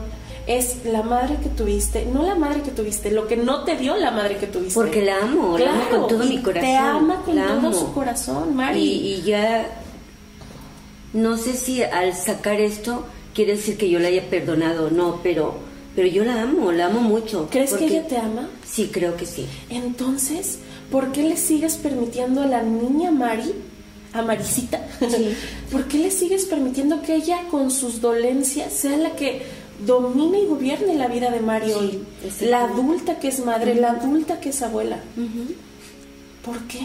[SPEAKER 1] es la madre que tuviste, no la madre que tuviste, lo que no te dio la madre que tuviste.
[SPEAKER 2] Porque la amo, la amo con todo mi corazón.
[SPEAKER 1] Te ama con todo
[SPEAKER 2] amo.
[SPEAKER 1] su corazón, Mari.
[SPEAKER 2] Y, y ya, no sé si al sacar esto quiere decir que yo la haya perdonado o no, pero, pero yo la amo, la amo mucho.
[SPEAKER 1] ¿Crees
[SPEAKER 2] porque-
[SPEAKER 1] que ella te ama?
[SPEAKER 2] Sí, creo que sí.
[SPEAKER 1] Entonces, ¿por qué le sigues permitiendo a la niña Mari, a Maricita,
[SPEAKER 2] Sí. [LAUGHS]
[SPEAKER 1] ¿por qué le sigues permitiendo que ella con sus dolencias sea la que domine y gobierne la vida de Mari
[SPEAKER 2] Sí,
[SPEAKER 1] hoy? La adulta que es madre, la adulta que es abuela. ¿Por qué?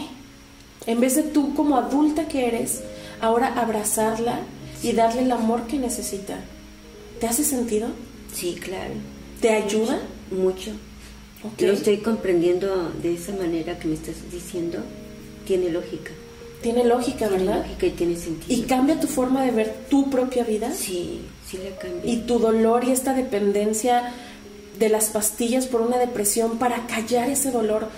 [SPEAKER 1] En vez de tú como adulta que eres, ahora abrazarla y darle el amor que necesita. ¿Te hace sentido?
[SPEAKER 2] Sí, claro.
[SPEAKER 1] ¿Te ayuda?
[SPEAKER 2] Mucho.
[SPEAKER 1] Ok.
[SPEAKER 2] Lo estoy comprendiendo de esa manera que me estás diciendo. Tiene lógica.
[SPEAKER 1] Tiene lógica,
[SPEAKER 2] Tiene
[SPEAKER 1] ¿verdad?
[SPEAKER 2] lógica y tiene sentido.
[SPEAKER 1] Y cambia tu forma de ver tu propia vida
[SPEAKER 2] Sí, sí la cambia.
[SPEAKER 1] y tu dolor y esta dependencia de las pastillas por una depresión para callar ese dolor.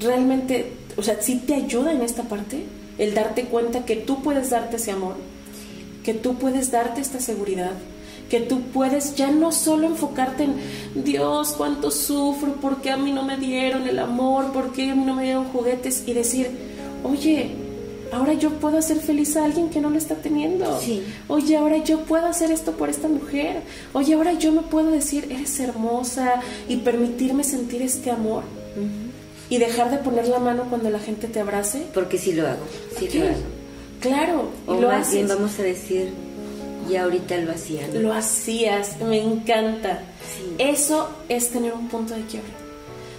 [SPEAKER 1] Realmente, o sea, sí te ayuda en esta parte el darte cuenta que tú puedes darte ese amor, que tú puedes darte esta seguridad, que tú puedes ya no solo enfocarte en Dios, cuánto sufro, por qué a mí no me dieron el amor, por qué a mí no me dieron juguetes y decir, oye, ahora yo puedo hacer feliz a alguien que no lo está teniendo.
[SPEAKER 2] Sí.
[SPEAKER 1] Oye, ahora yo puedo hacer esto por esta mujer. Oye, ahora yo me puedo decir, eres hermosa y permitirme sentir este amor. Y dejar de poner la mano cuando la gente te abrace.
[SPEAKER 2] Porque sí lo hago. Sí lo hago.
[SPEAKER 1] Claro, y
[SPEAKER 2] O
[SPEAKER 1] lo
[SPEAKER 2] más bien
[SPEAKER 1] haces.
[SPEAKER 2] vamos a decir, ya ahorita lo hacía. ¿no?
[SPEAKER 1] Lo hacías, me encanta.
[SPEAKER 2] Sí.
[SPEAKER 1] Eso es tener un punto de quiebre,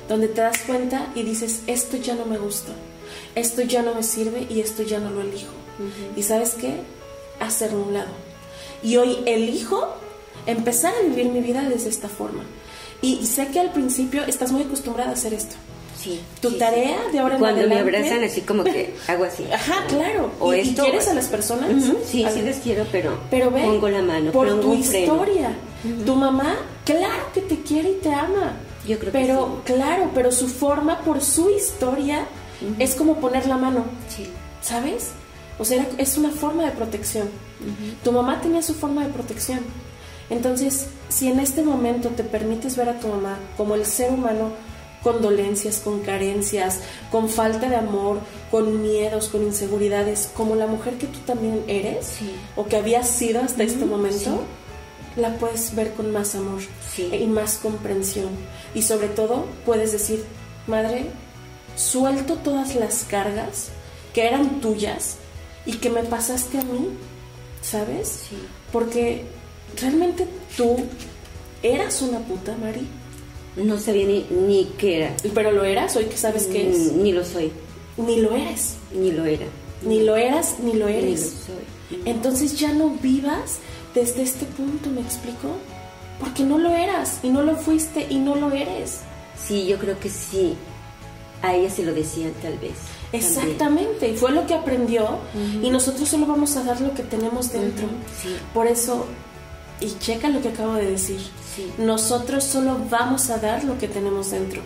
[SPEAKER 1] donde te das cuenta y dices, esto ya no me gusta, esto ya no me sirve y esto ya no lo elijo. ¿Y sabes qué? Hacerlo a un lado. Y hoy elijo empezar a vivir mi vida desde esta forma. Y sé que al principio estás muy acostumbrada a hacer esto.
[SPEAKER 2] Sí.
[SPEAKER 1] Tu
[SPEAKER 2] sí,
[SPEAKER 1] tarea
[SPEAKER 2] sí.
[SPEAKER 1] de ahora en
[SPEAKER 2] Cuando me abrazan así como que [LAUGHS] hago así.
[SPEAKER 1] Ajá, claro.
[SPEAKER 2] O
[SPEAKER 1] ¿Y, y
[SPEAKER 2] esto,
[SPEAKER 1] quieres a las personas?
[SPEAKER 2] Ujú, Sí,
[SPEAKER 1] A-
[SPEAKER 2] sí les quiero, pero,
[SPEAKER 1] Pero ve,
[SPEAKER 2] pongo la mano,
[SPEAKER 1] por
[SPEAKER 2] pongo
[SPEAKER 1] tu
[SPEAKER 2] un freno.
[SPEAKER 1] historia. Tu mamá, claro que te quiere y te ama.
[SPEAKER 2] Yo creo que
[SPEAKER 1] pero, claro, pero su forma, por su historia, es como poner la mano,
[SPEAKER 2] Sí.
[SPEAKER 1] ¿sabes? O sea, es una forma de protección. Tu mamá tenía su forma de protección. Entonces, si en este momento te permites ver a tu mamá como el ser humano con dolencias, con carencias, con falta de amor, con miedos, con inseguridades, como la mujer que tú también eres
[SPEAKER 2] Sí.
[SPEAKER 1] o que habías sido hasta este momento, la puedes ver con más amor y más comprensión. Y sobre todo puedes decir, madre, suelto todas las cargas que eran tuyas y que me pasaste a mí, ¿sabes? Porque realmente tú eras una puta, Mari.
[SPEAKER 2] No sabía ni, ni qué era.
[SPEAKER 1] Pero lo eras, hoy que sabes qué es.
[SPEAKER 2] Ni lo soy.
[SPEAKER 1] Ni lo eres.
[SPEAKER 2] Ni lo era.
[SPEAKER 1] Ni lo eras, ni lo eres.
[SPEAKER 2] Ni lo soy.
[SPEAKER 1] Entonces ya no vivas desde este punto, ¿me explico? Porque no lo eras y no lo fuiste y no lo eres.
[SPEAKER 2] Sí, yo creo que sí. A ella se lo decían tal vez.
[SPEAKER 1] Exactamente, y fue lo que aprendió y nosotros solo vamos a dar lo que tenemos dentro.
[SPEAKER 2] Sí.
[SPEAKER 1] Por eso, y checa lo que acabo de decir,
[SPEAKER 2] Sí.
[SPEAKER 1] nosotros solo vamos a dar lo que tenemos dentro.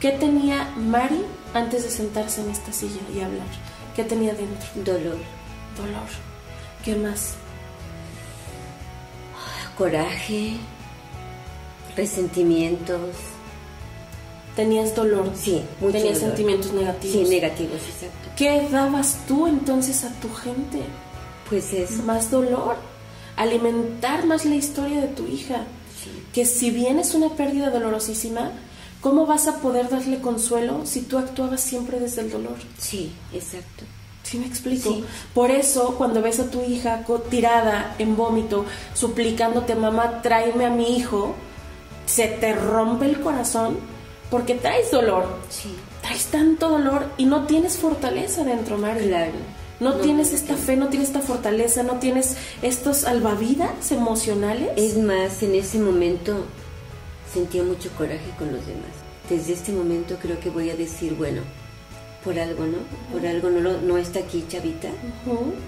[SPEAKER 1] ¿Qué tenía Mari antes de sentarse en esta silla y hablar? ¿Qué tenía dentro?
[SPEAKER 2] Dolor,
[SPEAKER 1] Dolor. ¿Qué más?
[SPEAKER 2] coraje, resentimientos.
[SPEAKER 1] Tenías dolor.
[SPEAKER 2] Sí, mucho
[SPEAKER 1] Tenías
[SPEAKER 2] dolor.
[SPEAKER 1] sentimientos negativos.
[SPEAKER 2] Sí, negativos, exacto.
[SPEAKER 1] ¿Qué dabas tú entonces a tu gente?
[SPEAKER 2] Pues eso.
[SPEAKER 1] Más dolor. Alimentar más la historia de tu hija. Que si bien es una pérdida dolorosísima, ¿cómo vas a poder darle consuelo si tú actuabas siempre desde el dolor?
[SPEAKER 2] Sí, exacto.
[SPEAKER 1] ¿Sí me explico?
[SPEAKER 2] Sí.
[SPEAKER 1] Por eso, cuando ves a tu hija tirada en vómito, suplicándote, mamá, tráeme a mi hijo, se te rompe el corazón porque traes dolor.
[SPEAKER 2] Sí,
[SPEAKER 1] Traes tanto dolor y no tienes fortaleza dentro, Mari.
[SPEAKER 2] claro.
[SPEAKER 1] No,
[SPEAKER 2] No,
[SPEAKER 1] tienes esta fe, no tienes esta fortaleza, no tienes estos salvavidas emocionales.
[SPEAKER 2] Es más, en ese momento sentía mucho coraje con los demás. Desde este momento creo que voy a decir, bueno, por algo, ¿no? Por algo no, está aquí, chavita.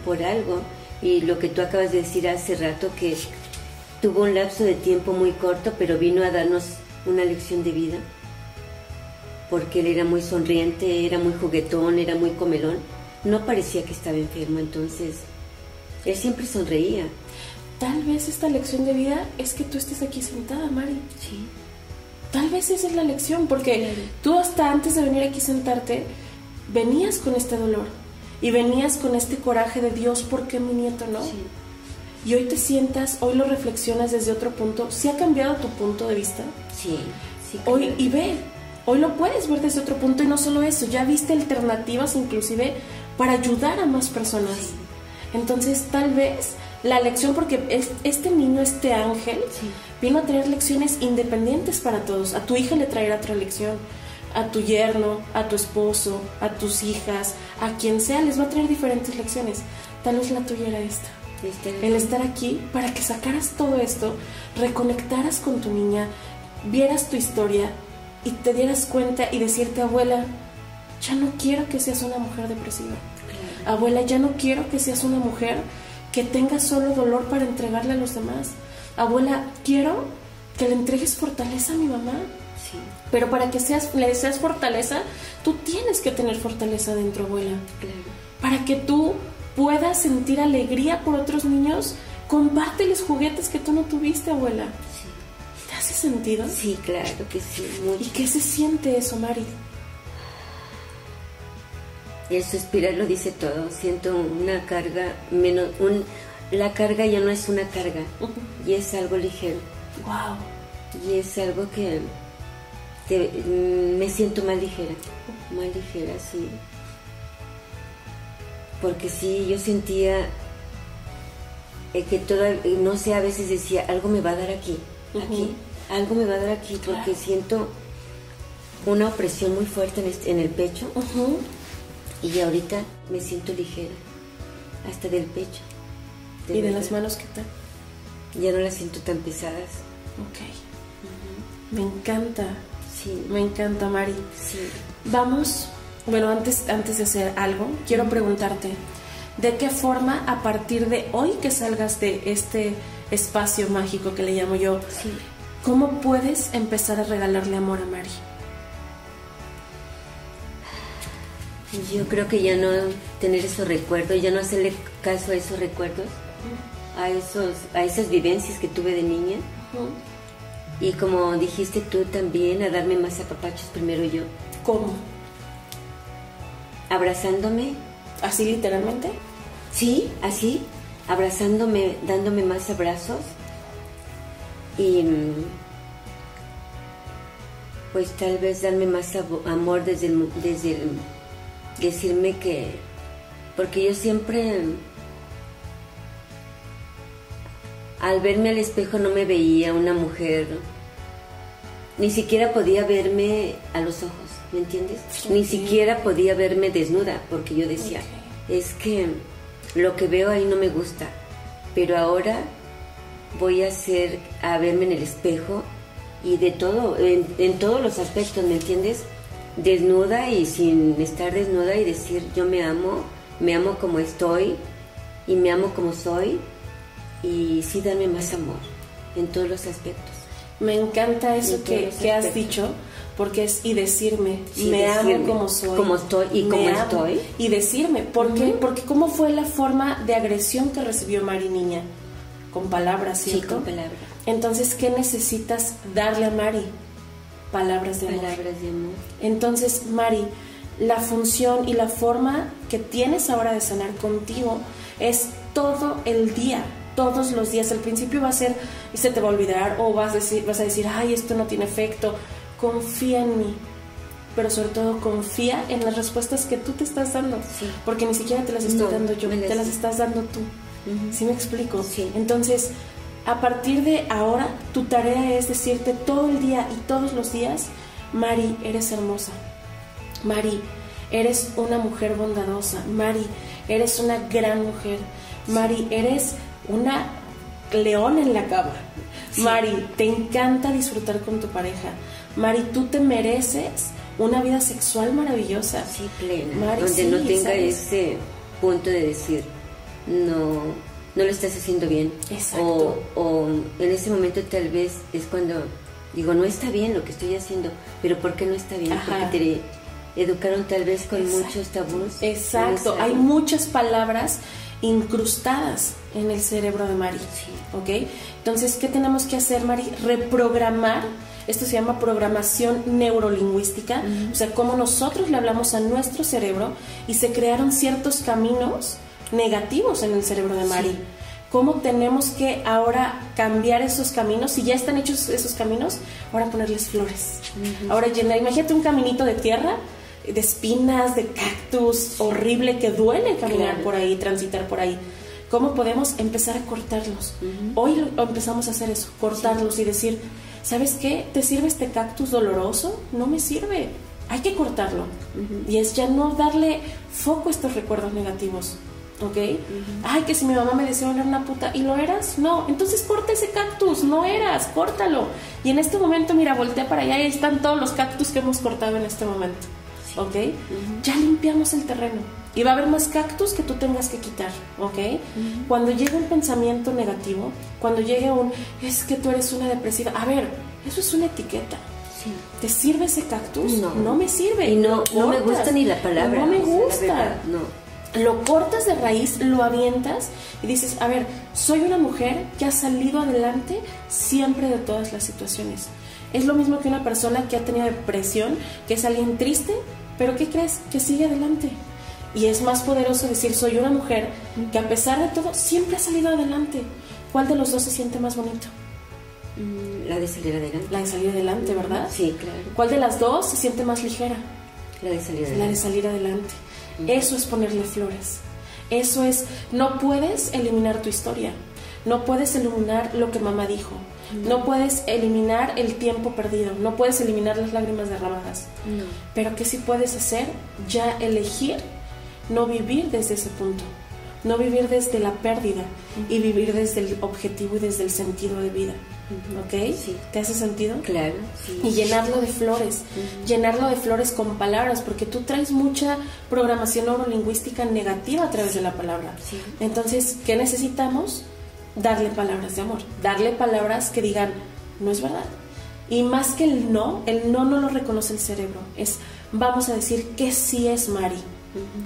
[SPEAKER 2] Por algo. Y lo que tú acabas de decir hace rato, que tuvo un lapso de tiempo muy corto, pero vino a darnos una lección de vida. Porque él era muy sonriente, era muy juguetón, era muy comelón. No parecía que estaba enfermo, entonces él siempre sonreía.
[SPEAKER 1] Tal vez esta lección de vida es que tú estés aquí sentada, Mari.
[SPEAKER 2] Sí.
[SPEAKER 1] Tal vez esa es la lección, porque tú hasta antes de venir aquí sentarte, venías con este dolor y venías con este coraje de Dios, ¿por qué mi nieto no?
[SPEAKER 2] Sí.
[SPEAKER 1] Y hoy te sientas, hoy lo reflexionas desde otro punto. ¿Sí ha cambiado tu punto de vista?
[SPEAKER 2] Sí, sí.
[SPEAKER 1] Hoy, y ve, hoy lo puedes ver desde otro punto y no solo eso, ya viste alternativas inclusive para ayudar a más personas.
[SPEAKER 2] Sí.
[SPEAKER 1] Entonces tal vez la lección, porque es- este niño, este ángel,
[SPEAKER 2] Sí.
[SPEAKER 1] vino a traer lecciones independientes para todos. A tu hija le traerá otra lección, a tu yerno, a tu esposo, a tus hijas, a quien sea, les va a traer diferentes lecciones. Tal vez la tuya era esta. El estar aquí para que sacaras todo esto, reconectaras con tu niña, vieras tu historia y te dieras cuenta y decirte, abuela, ya no quiero que seas una mujer depresiva.
[SPEAKER 2] Claro.
[SPEAKER 1] Abuela, ya no quiero que seas una mujer que tenga solo dolor para entregarle a los demás. Abuela, quiero que le entregues fortaleza a mi mamá.
[SPEAKER 2] Sí,
[SPEAKER 1] Pero para que seas, le seas fortaleza, tú tienes que tener fortaleza dentro, abuela.
[SPEAKER 2] claro.
[SPEAKER 1] Para que tú puedas sentir alegría por otros niños, compárteles juguetes que tú no tuviste, abuela.
[SPEAKER 2] Sí.
[SPEAKER 1] ¿Te hace sentido?
[SPEAKER 2] Sí, claro que sí.
[SPEAKER 1] ¿Y qué se siente eso, Mari?
[SPEAKER 2] El suspirar lo dice todo. Siento una carga menos. Un... La carga ya no es una carga. Y es algo ligero.
[SPEAKER 1] Wow.
[SPEAKER 2] Y es algo que te- mm, me siento más ligera, más ligera, sí. Porque sí, yo sentía eh, que toda, eh, no sé, a veces decía, algo me va a dar aquí, aquí, algo me va a dar aquí, porque
[SPEAKER 1] Claro.
[SPEAKER 2] siento una opresión muy fuerte en, este- en el pecho y ahorita me siento ligera, hasta del pecho.
[SPEAKER 1] ¿Y de las manos qué tal?
[SPEAKER 2] Ya no las siento tan pesadas.
[SPEAKER 1] Ok. Me encanta.
[SPEAKER 2] Sí,
[SPEAKER 1] Me encanta, Mari.
[SPEAKER 2] sí.
[SPEAKER 1] Vamos, bueno, antes, antes de hacer algo, quiero preguntarte, ¿de qué forma a partir de hoy que salgas de este espacio mágico que le llamo yo,
[SPEAKER 2] Sí.
[SPEAKER 1] cómo puedes empezar a regalarle amor a Mari?
[SPEAKER 2] Yo creo que ya no tener esos recuerdos, ya no hacerle caso a esos recuerdos, a esos, a esas vivencias que tuve de niña. Y como dijiste tú también, a darme más apapachos primero yo,
[SPEAKER 1] ¿Cómo?
[SPEAKER 2] abrazándome,
[SPEAKER 1] ¿Así literalmente?
[SPEAKER 2] sí, así, abrazándome, dándome más abrazos y pues tal vez darme más amor desde desde decirme que porque yo siempre al verme al espejo no me veía una mujer ni siquiera podía verme a los ojos ¿me entiendes? Ni siquiera podía verme desnuda porque yo decía es que lo que veo ahí no me gusta pero ahora voy a hacer a verme en el espejo y de todo, en, todos los aspectos, ¿me entiendes? Desnuda y sin estar desnuda y decir yo me amo, me amo como estoy y me amo como soy y sí darme más amor en todos los aspectos.
[SPEAKER 1] Me encanta eso que, has dicho, porque es y decirme, me amo como soy.
[SPEAKER 2] Como estoy y como estoy.
[SPEAKER 1] Y decirme, ¿por qué? Porque cómo fue la forma de agresión que recibió Mari Niña con palabras, ¿cierto?
[SPEAKER 2] Sí, con palabras.
[SPEAKER 1] Entonces, ¿qué necesitas darle a Mari? Palabras de
[SPEAKER 2] amor. Palabras de amor.
[SPEAKER 1] Entonces, Mari, la función y la forma que tienes ahora de sanar contigo es todo el día, todos los días. Al principio va a ser, y se te va a olvidar, o vas a decir, vas a decir ay, esto no tiene efecto. Confía en mí, pero sobre todo confía en las respuestas que tú te estás dando, porque ni siquiera te las estoy dando yo, te las estás dando tú. ¿Sí me explico?
[SPEAKER 2] Sí.
[SPEAKER 1] Entonces, a partir de ahora, tu tarea es decirte todo el día y todos los días, Mari, eres hermosa. Mari, eres una mujer bondadosa. Mari, eres una gran mujer. Mari, eres una león en la cama. Mari, te encanta disfrutar con tu pareja. Mari, tú te mereces una vida sexual maravillosa.
[SPEAKER 2] Sí, plena. donde no tenga ese punto de decir, no, no lo estás haciendo bien.
[SPEAKER 1] Exacto.
[SPEAKER 2] O, en ese momento tal vez es cuando digo, no está bien lo que estoy haciendo, pero ¿por qué no está bien? Porque te educaron tal vez con muchos tabús.
[SPEAKER 1] Exacto, hay muchas palabras incrustadas en el cerebro de Mari. ¿Ok? Entonces, ¿qué tenemos que hacer, Mari? Reprogramar. Esto se llama programación neurolingüística, o sea, cómo nosotros le hablamos a nuestro cerebro y se crearon ciertos caminos negativos en el cerebro de Mari. ¿Cómo tenemos que ahora cambiar esos caminos? Si ya están hechos esos caminos, ahora ponerles flores. Ahora llenar, imagínate un caminito de tierra, de espinas, de cactus, horrible, que duele caminar por ahí, transitar por ahí. ¿Cómo podemos empezar a cortarlos? Hoy lo, empezamos a hacer eso, cortarlos y decir, ¿sabes qué? ¿Te sirve este cactus doloroso? No me sirve. Hay que cortarlo. Y es ya no darle foco a estos recuerdos negativos. ¿Ok? Ay, que si mi mamá me decía era una puta, ¿y lo eras? No, entonces corta ese cactus, no eras, córtalo. Y en este momento, mira, voltea para allá y ahí están todos los cactus que hemos cortado en este momento, ¿ok? Ya limpiamos el terreno. Y va a haber más cactus que tú tengas que quitar, ¿ok? Cuando llegue un pensamiento negativo, cuando llegue un, es que tú eres una depresiva, a ver, eso es una etiqueta. ¿Te sirve ese cactus?
[SPEAKER 2] No.
[SPEAKER 1] No me sirve.
[SPEAKER 2] Y no, no me gusta ni la palabra.
[SPEAKER 1] No me gusta.
[SPEAKER 2] no
[SPEAKER 1] lo cortas de raíz, lo avientas y dices, a ver, soy una mujer que ha salido adelante siempre de todas las situaciones. Es lo mismo que una persona que ha tenido depresión, que es alguien triste, pero ¿qué crees? Que sigue adelante. Y es más poderoso decir, soy una mujer que a pesar de todo siempre ha salido adelante. ¿Cuál de los dos se siente más bonito?
[SPEAKER 2] Mm, la de salir adelante.
[SPEAKER 1] La de salir adelante, ¿verdad?
[SPEAKER 2] Sí, claro.
[SPEAKER 1] ¿Cuál de las dos se siente más ligera?
[SPEAKER 2] La de salir adelante.
[SPEAKER 1] La de salir adelante. Eso es ponerle flores. Eso es, no puedes eliminar tu historia. No puedes eliminar lo que mamá dijo. No puedes eliminar el tiempo perdido. No puedes eliminar las lágrimas derramadas. Pero ¿qué sí puedes hacer? Ya elegir no vivir desde ese punto. No vivir desde la pérdida y vivir desde el objetivo y desde el sentido de vida. ¿Ok?
[SPEAKER 2] Sí.
[SPEAKER 1] ¿Te hace sentido?
[SPEAKER 2] Claro.
[SPEAKER 1] Y llenarlo de flores, llenarlo de flores con palabras, porque tú traes mucha programación neurolingüística negativa a través de la palabra. Entonces, ¿qué necesitamos? Darle palabras de amor, darle palabras que digan, no es verdad. Y más que el no, el no no lo reconoce el cerebro, es vamos a decir que sí es Mari.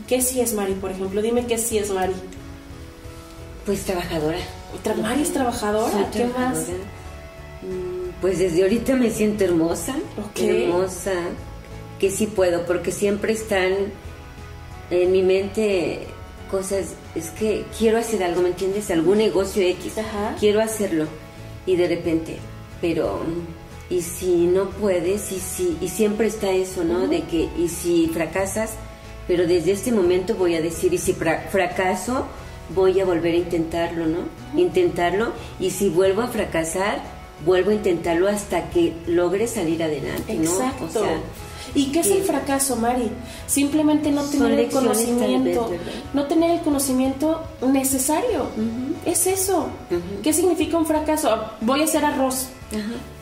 [SPEAKER 1] ¿Qué sí es Mari, por ejemplo? Dime qué sí es Mari.
[SPEAKER 2] Pues trabajadora.
[SPEAKER 1] Mari es trabajadora. ¿Qué más?
[SPEAKER 2] Pues desde ahorita me siento hermosa, hermosa, que sí puedo, porque siempre están en mi mente cosas, es que quiero hacer algo, ¿me entiendes? Algún negocio X, quiero hacerlo. Y de repente, pero y si no puedes, y, si, y siempre está eso, ¿no? De que, y si fracasas, pero desde este momento voy a decir, y si fracaso, voy a volver a intentarlo, ¿no? Intentarlo, y si vuelvo a fracasar, vuelvo a intentarlo hasta que logre salir adelante, ¿no?
[SPEAKER 1] O sea, ¿Y qué es el fracaso, Mari? Simplemente no tener el conocimiento, no tener el conocimiento necesario. Es eso. ¿Qué significa un fracaso? Voy a hacer arroz.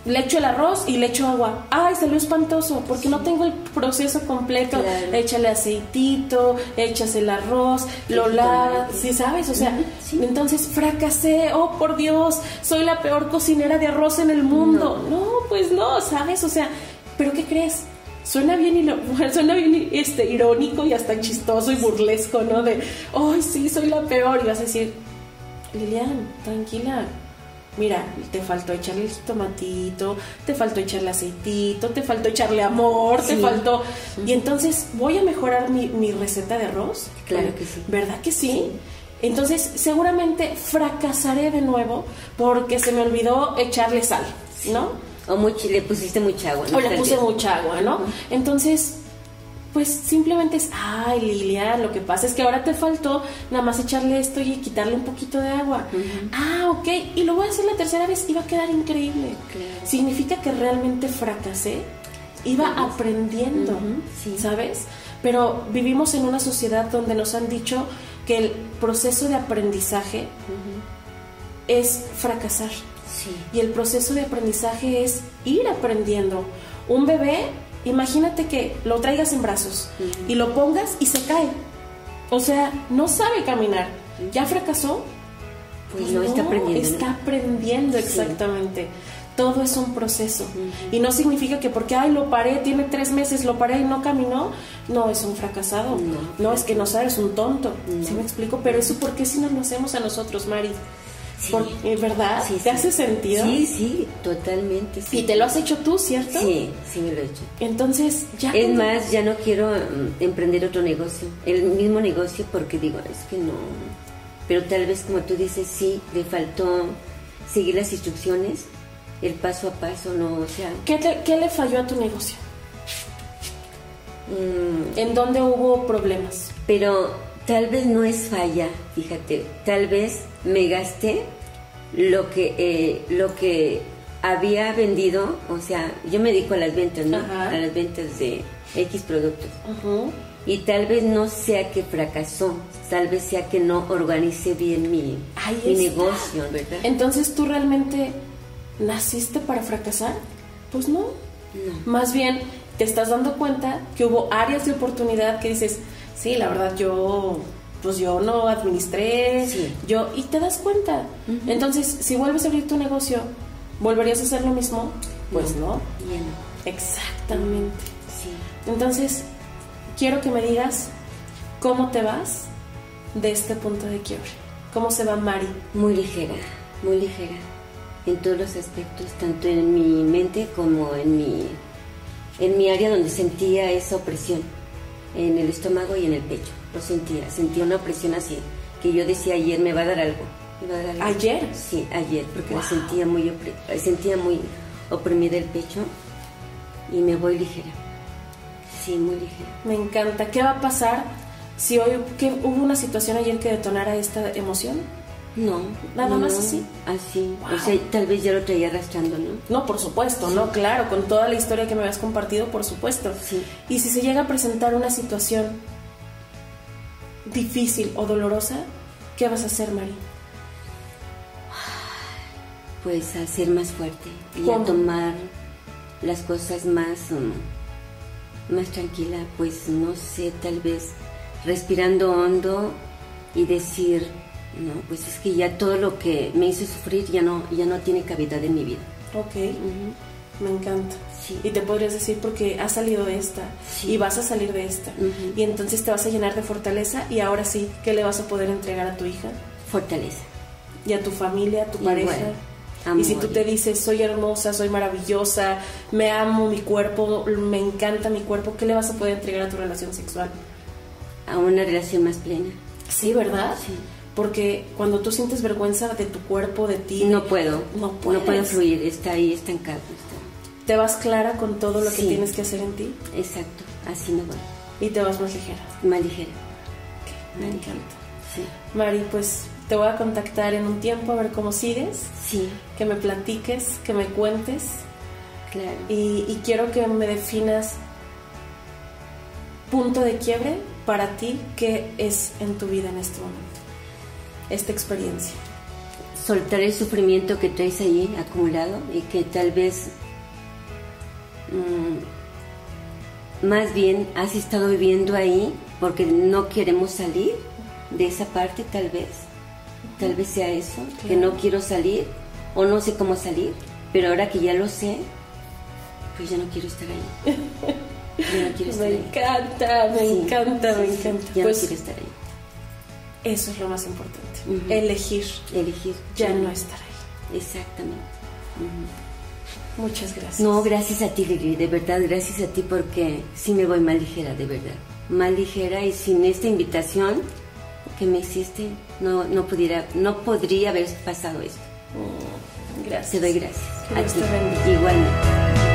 [SPEAKER 1] Le echo el arroz y le echo agua. Ay, salió espantoso porque no tengo el proceso completo. Échale aceitito, echas el arroz, lo lavas, ¿sí sabes? O sea, entonces fracasé. Oh, por Dios, soy la peor cocinera de arroz en el mundo. No, pues no, ¿sabes? O sea, ¿pero qué crees? Suena bien, [LAUGHS] suena bien este, irónico y hasta chistoso y burlesco, ¿no? De, ay, sí, soy la peor. Y vas a decir, Lilian, tranquila. Mira, te faltó echarle el tomatito, te faltó echarle aceitito, te faltó echarle amor, te faltó... Y entonces, ¿voy a mejorar mi, mi receta de arroz?
[SPEAKER 2] Claro que sí.
[SPEAKER 1] ¿Verdad que sí? Entonces, seguramente fracasaré de nuevo porque se me olvidó echarle sal, ¿no?
[SPEAKER 2] O le pusiste mucha agua.
[SPEAKER 1] ¿no? O le puse mucha agua, ¿no? Entonces, pues simplemente es, ay Lilian, lo que pasa es que ahora te faltó nada más echarle esto y quitarle un poquito de agua. Ah, ok, y lo voy a hacer la tercera vez y va a quedar increíble. Significa que realmente fracasé, iba aprendiendo, ¿sabes? Pero vivimos en una sociedad donde nos han dicho que el proceso de aprendizaje es fracasar. Y el proceso de aprendizaje es ir aprendiendo. Un bebé, imagínate que lo traigas en brazos y lo pongas y se cae. O sea, no sabe caminar. ¿Ya fracasó?
[SPEAKER 2] Pues, no, está aprendiendo.
[SPEAKER 1] Está aprendiendo exactamente. Todo es un proceso. Y no significa que porque, ay, lo paré, tiene tres meses, lo paré y no caminó, no, es un fracasado. No, es que no sabes, un tonto. ¿Sí me explico? Pero eso, ¿por qué si no lo hacemos a nosotros, Mari? Sí. ¿Verdad? Sí, ¿Te hace sentido?
[SPEAKER 2] Sí, sí, totalmente.
[SPEAKER 1] Y te lo has hecho tú, ¿cierto?
[SPEAKER 2] Sí, sí me lo he hecho.
[SPEAKER 1] Entonces, ya...
[SPEAKER 2] Es más, ya no quiero mm, emprender otro negocio, el mismo negocio, porque digo, es que no... Pero tal vez, como tú dices, sí, le faltó seguir las instrucciones, el paso a paso, ¿no? O sea...
[SPEAKER 1] ¿Qué, qué le falló a tu negocio? Mm. ¿En dónde hubo problemas?
[SPEAKER 2] Pero tal vez no es falla, fíjate, tal vez me gasté lo que, eh, lo que había vendido, o sea, yo me dedico a las ventas, ¿no? A las ventas de X productos. Y tal vez no sea que fracasó, tal vez sea que no organicé bien mi, mi negocio, ¿verdad?
[SPEAKER 1] Entonces, ¿tú realmente naciste para fracasar? Pues no. no. Más bien, te estás dando cuenta que hubo áreas de oportunidad que dices, sí, la verdad yo pues yo no administré, yo, y te das cuenta. Entonces, si vuelves a abrir tu negocio, ¿volverías a hacer lo mismo? Pues no. Exactamente. Sí. Entonces, quiero que me digas cómo te vas de este punto de quiebre. ¿Cómo se va Mari?
[SPEAKER 2] Muy ligera, muy ligera. En todos los aspectos, tanto en mi mente como en mi, en mi área donde sentía esa opresión, en el estómago y en el pecho lo sentía, sentía una presión así, que yo decía ayer me va a dar algo.
[SPEAKER 1] ¿Ayer?
[SPEAKER 2] Sí, ayer, porque me sentía muy, sentía muy oprimida el pecho y me voy ligera. Sí, muy ligera.
[SPEAKER 1] Me encanta. ¿Qué va a pasar si hoy que hubo una situación ayer que detonara esta emoción?
[SPEAKER 2] No.
[SPEAKER 1] Nada más así.
[SPEAKER 2] Así. O sea, tal vez ya lo traía arrastrando, ¿no?
[SPEAKER 1] No, por supuesto, no, claro, con toda la historia que me habías compartido, por supuesto.
[SPEAKER 2] Sí.
[SPEAKER 1] Y si se llega a presentar una situación difícil o dolorosa, ¿qué vas a hacer, Mari?
[SPEAKER 2] Pues a ser más fuerte y a tomar las cosas más, um, más tranquila, pues no sé, tal vez respirando hondo y decir, no, pues es que ya todo lo que me hizo sufrir ya no, ya no tiene cavidad en mi vida.
[SPEAKER 1] Ok, me encanta. Y te podrías decir porque has salido de esta y vas a salir de esta. Y entonces te vas a llenar de fortaleza y ahora sí, ¿qué le vas a poder entregar a tu hija?
[SPEAKER 2] Fortaleza.
[SPEAKER 1] Y a tu familia, a tu pareja. Y si tú te dices, soy hermosa, soy maravillosa, me amo mi cuerpo, me encanta mi cuerpo, ¿qué le vas a poder entregar a tu relación sexual?
[SPEAKER 2] A una relación más plena.
[SPEAKER 1] Sí, ¿verdad?
[SPEAKER 2] Sí.
[SPEAKER 1] Porque cuando tú sientes vergüenza de tu cuerpo, de ti,
[SPEAKER 2] no puedo,
[SPEAKER 1] no,
[SPEAKER 2] puedo fluir, está ahí estancado.
[SPEAKER 1] Te vas clara con todo lo que tienes que hacer en ti.
[SPEAKER 2] Exacto, así me voy.
[SPEAKER 1] Y te vas más ligera.
[SPEAKER 2] Más ligera.
[SPEAKER 1] me encanta. Sí. Mari, pues te voy a contactar en un tiempo a ver cómo sigues.
[SPEAKER 2] Sí.
[SPEAKER 1] Que me platiques, que me cuentes.
[SPEAKER 2] Claro.
[SPEAKER 1] Y, y quiero que me definas punto de quiebre para ti, ¿qué es en tu vida en este momento? Esta experiencia?
[SPEAKER 2] Soltar el sufrimiento que traes ahí acumulado y que tal vez mm, más bien has estado viviendo ahí porque no queremos salir de esa parte tal vez. Tal vez sea eso, que no quiero salir o no sé cómo salir, pero ahora que ya lo sé, pues ya no quiero estar ahí. [LAUGHS]
[SPEAKER 1] Ya no quiero estar me encanta, me encanta, me encanta.
[SPEAKER 2] Ya no pues quiero estar ahí.
[SPEAKER 1] Eso es lo más importante. Elegir.
[SPEAKER 2] Elegir.
[SPEAKER 1] Ya no estar ahí.
[SPEAKER 2] Exactamente.
[SPEAKER 1] Muchas gracias.
[SPEAKER 2] No, gracias a ti, Lili, de verdad, gracias a ti porque sí me voy más ligera, de verdad. Más ligera y sin esta invitación que me hiciste, no, no, pudiera, no podría haber pasado esto.
[SPEAKER 1] Mm, gracias.
[SPEAKER 2] Te doy gracias.
[SPEAKER 1] a ti.
[SPEAKER 2] Igualmente.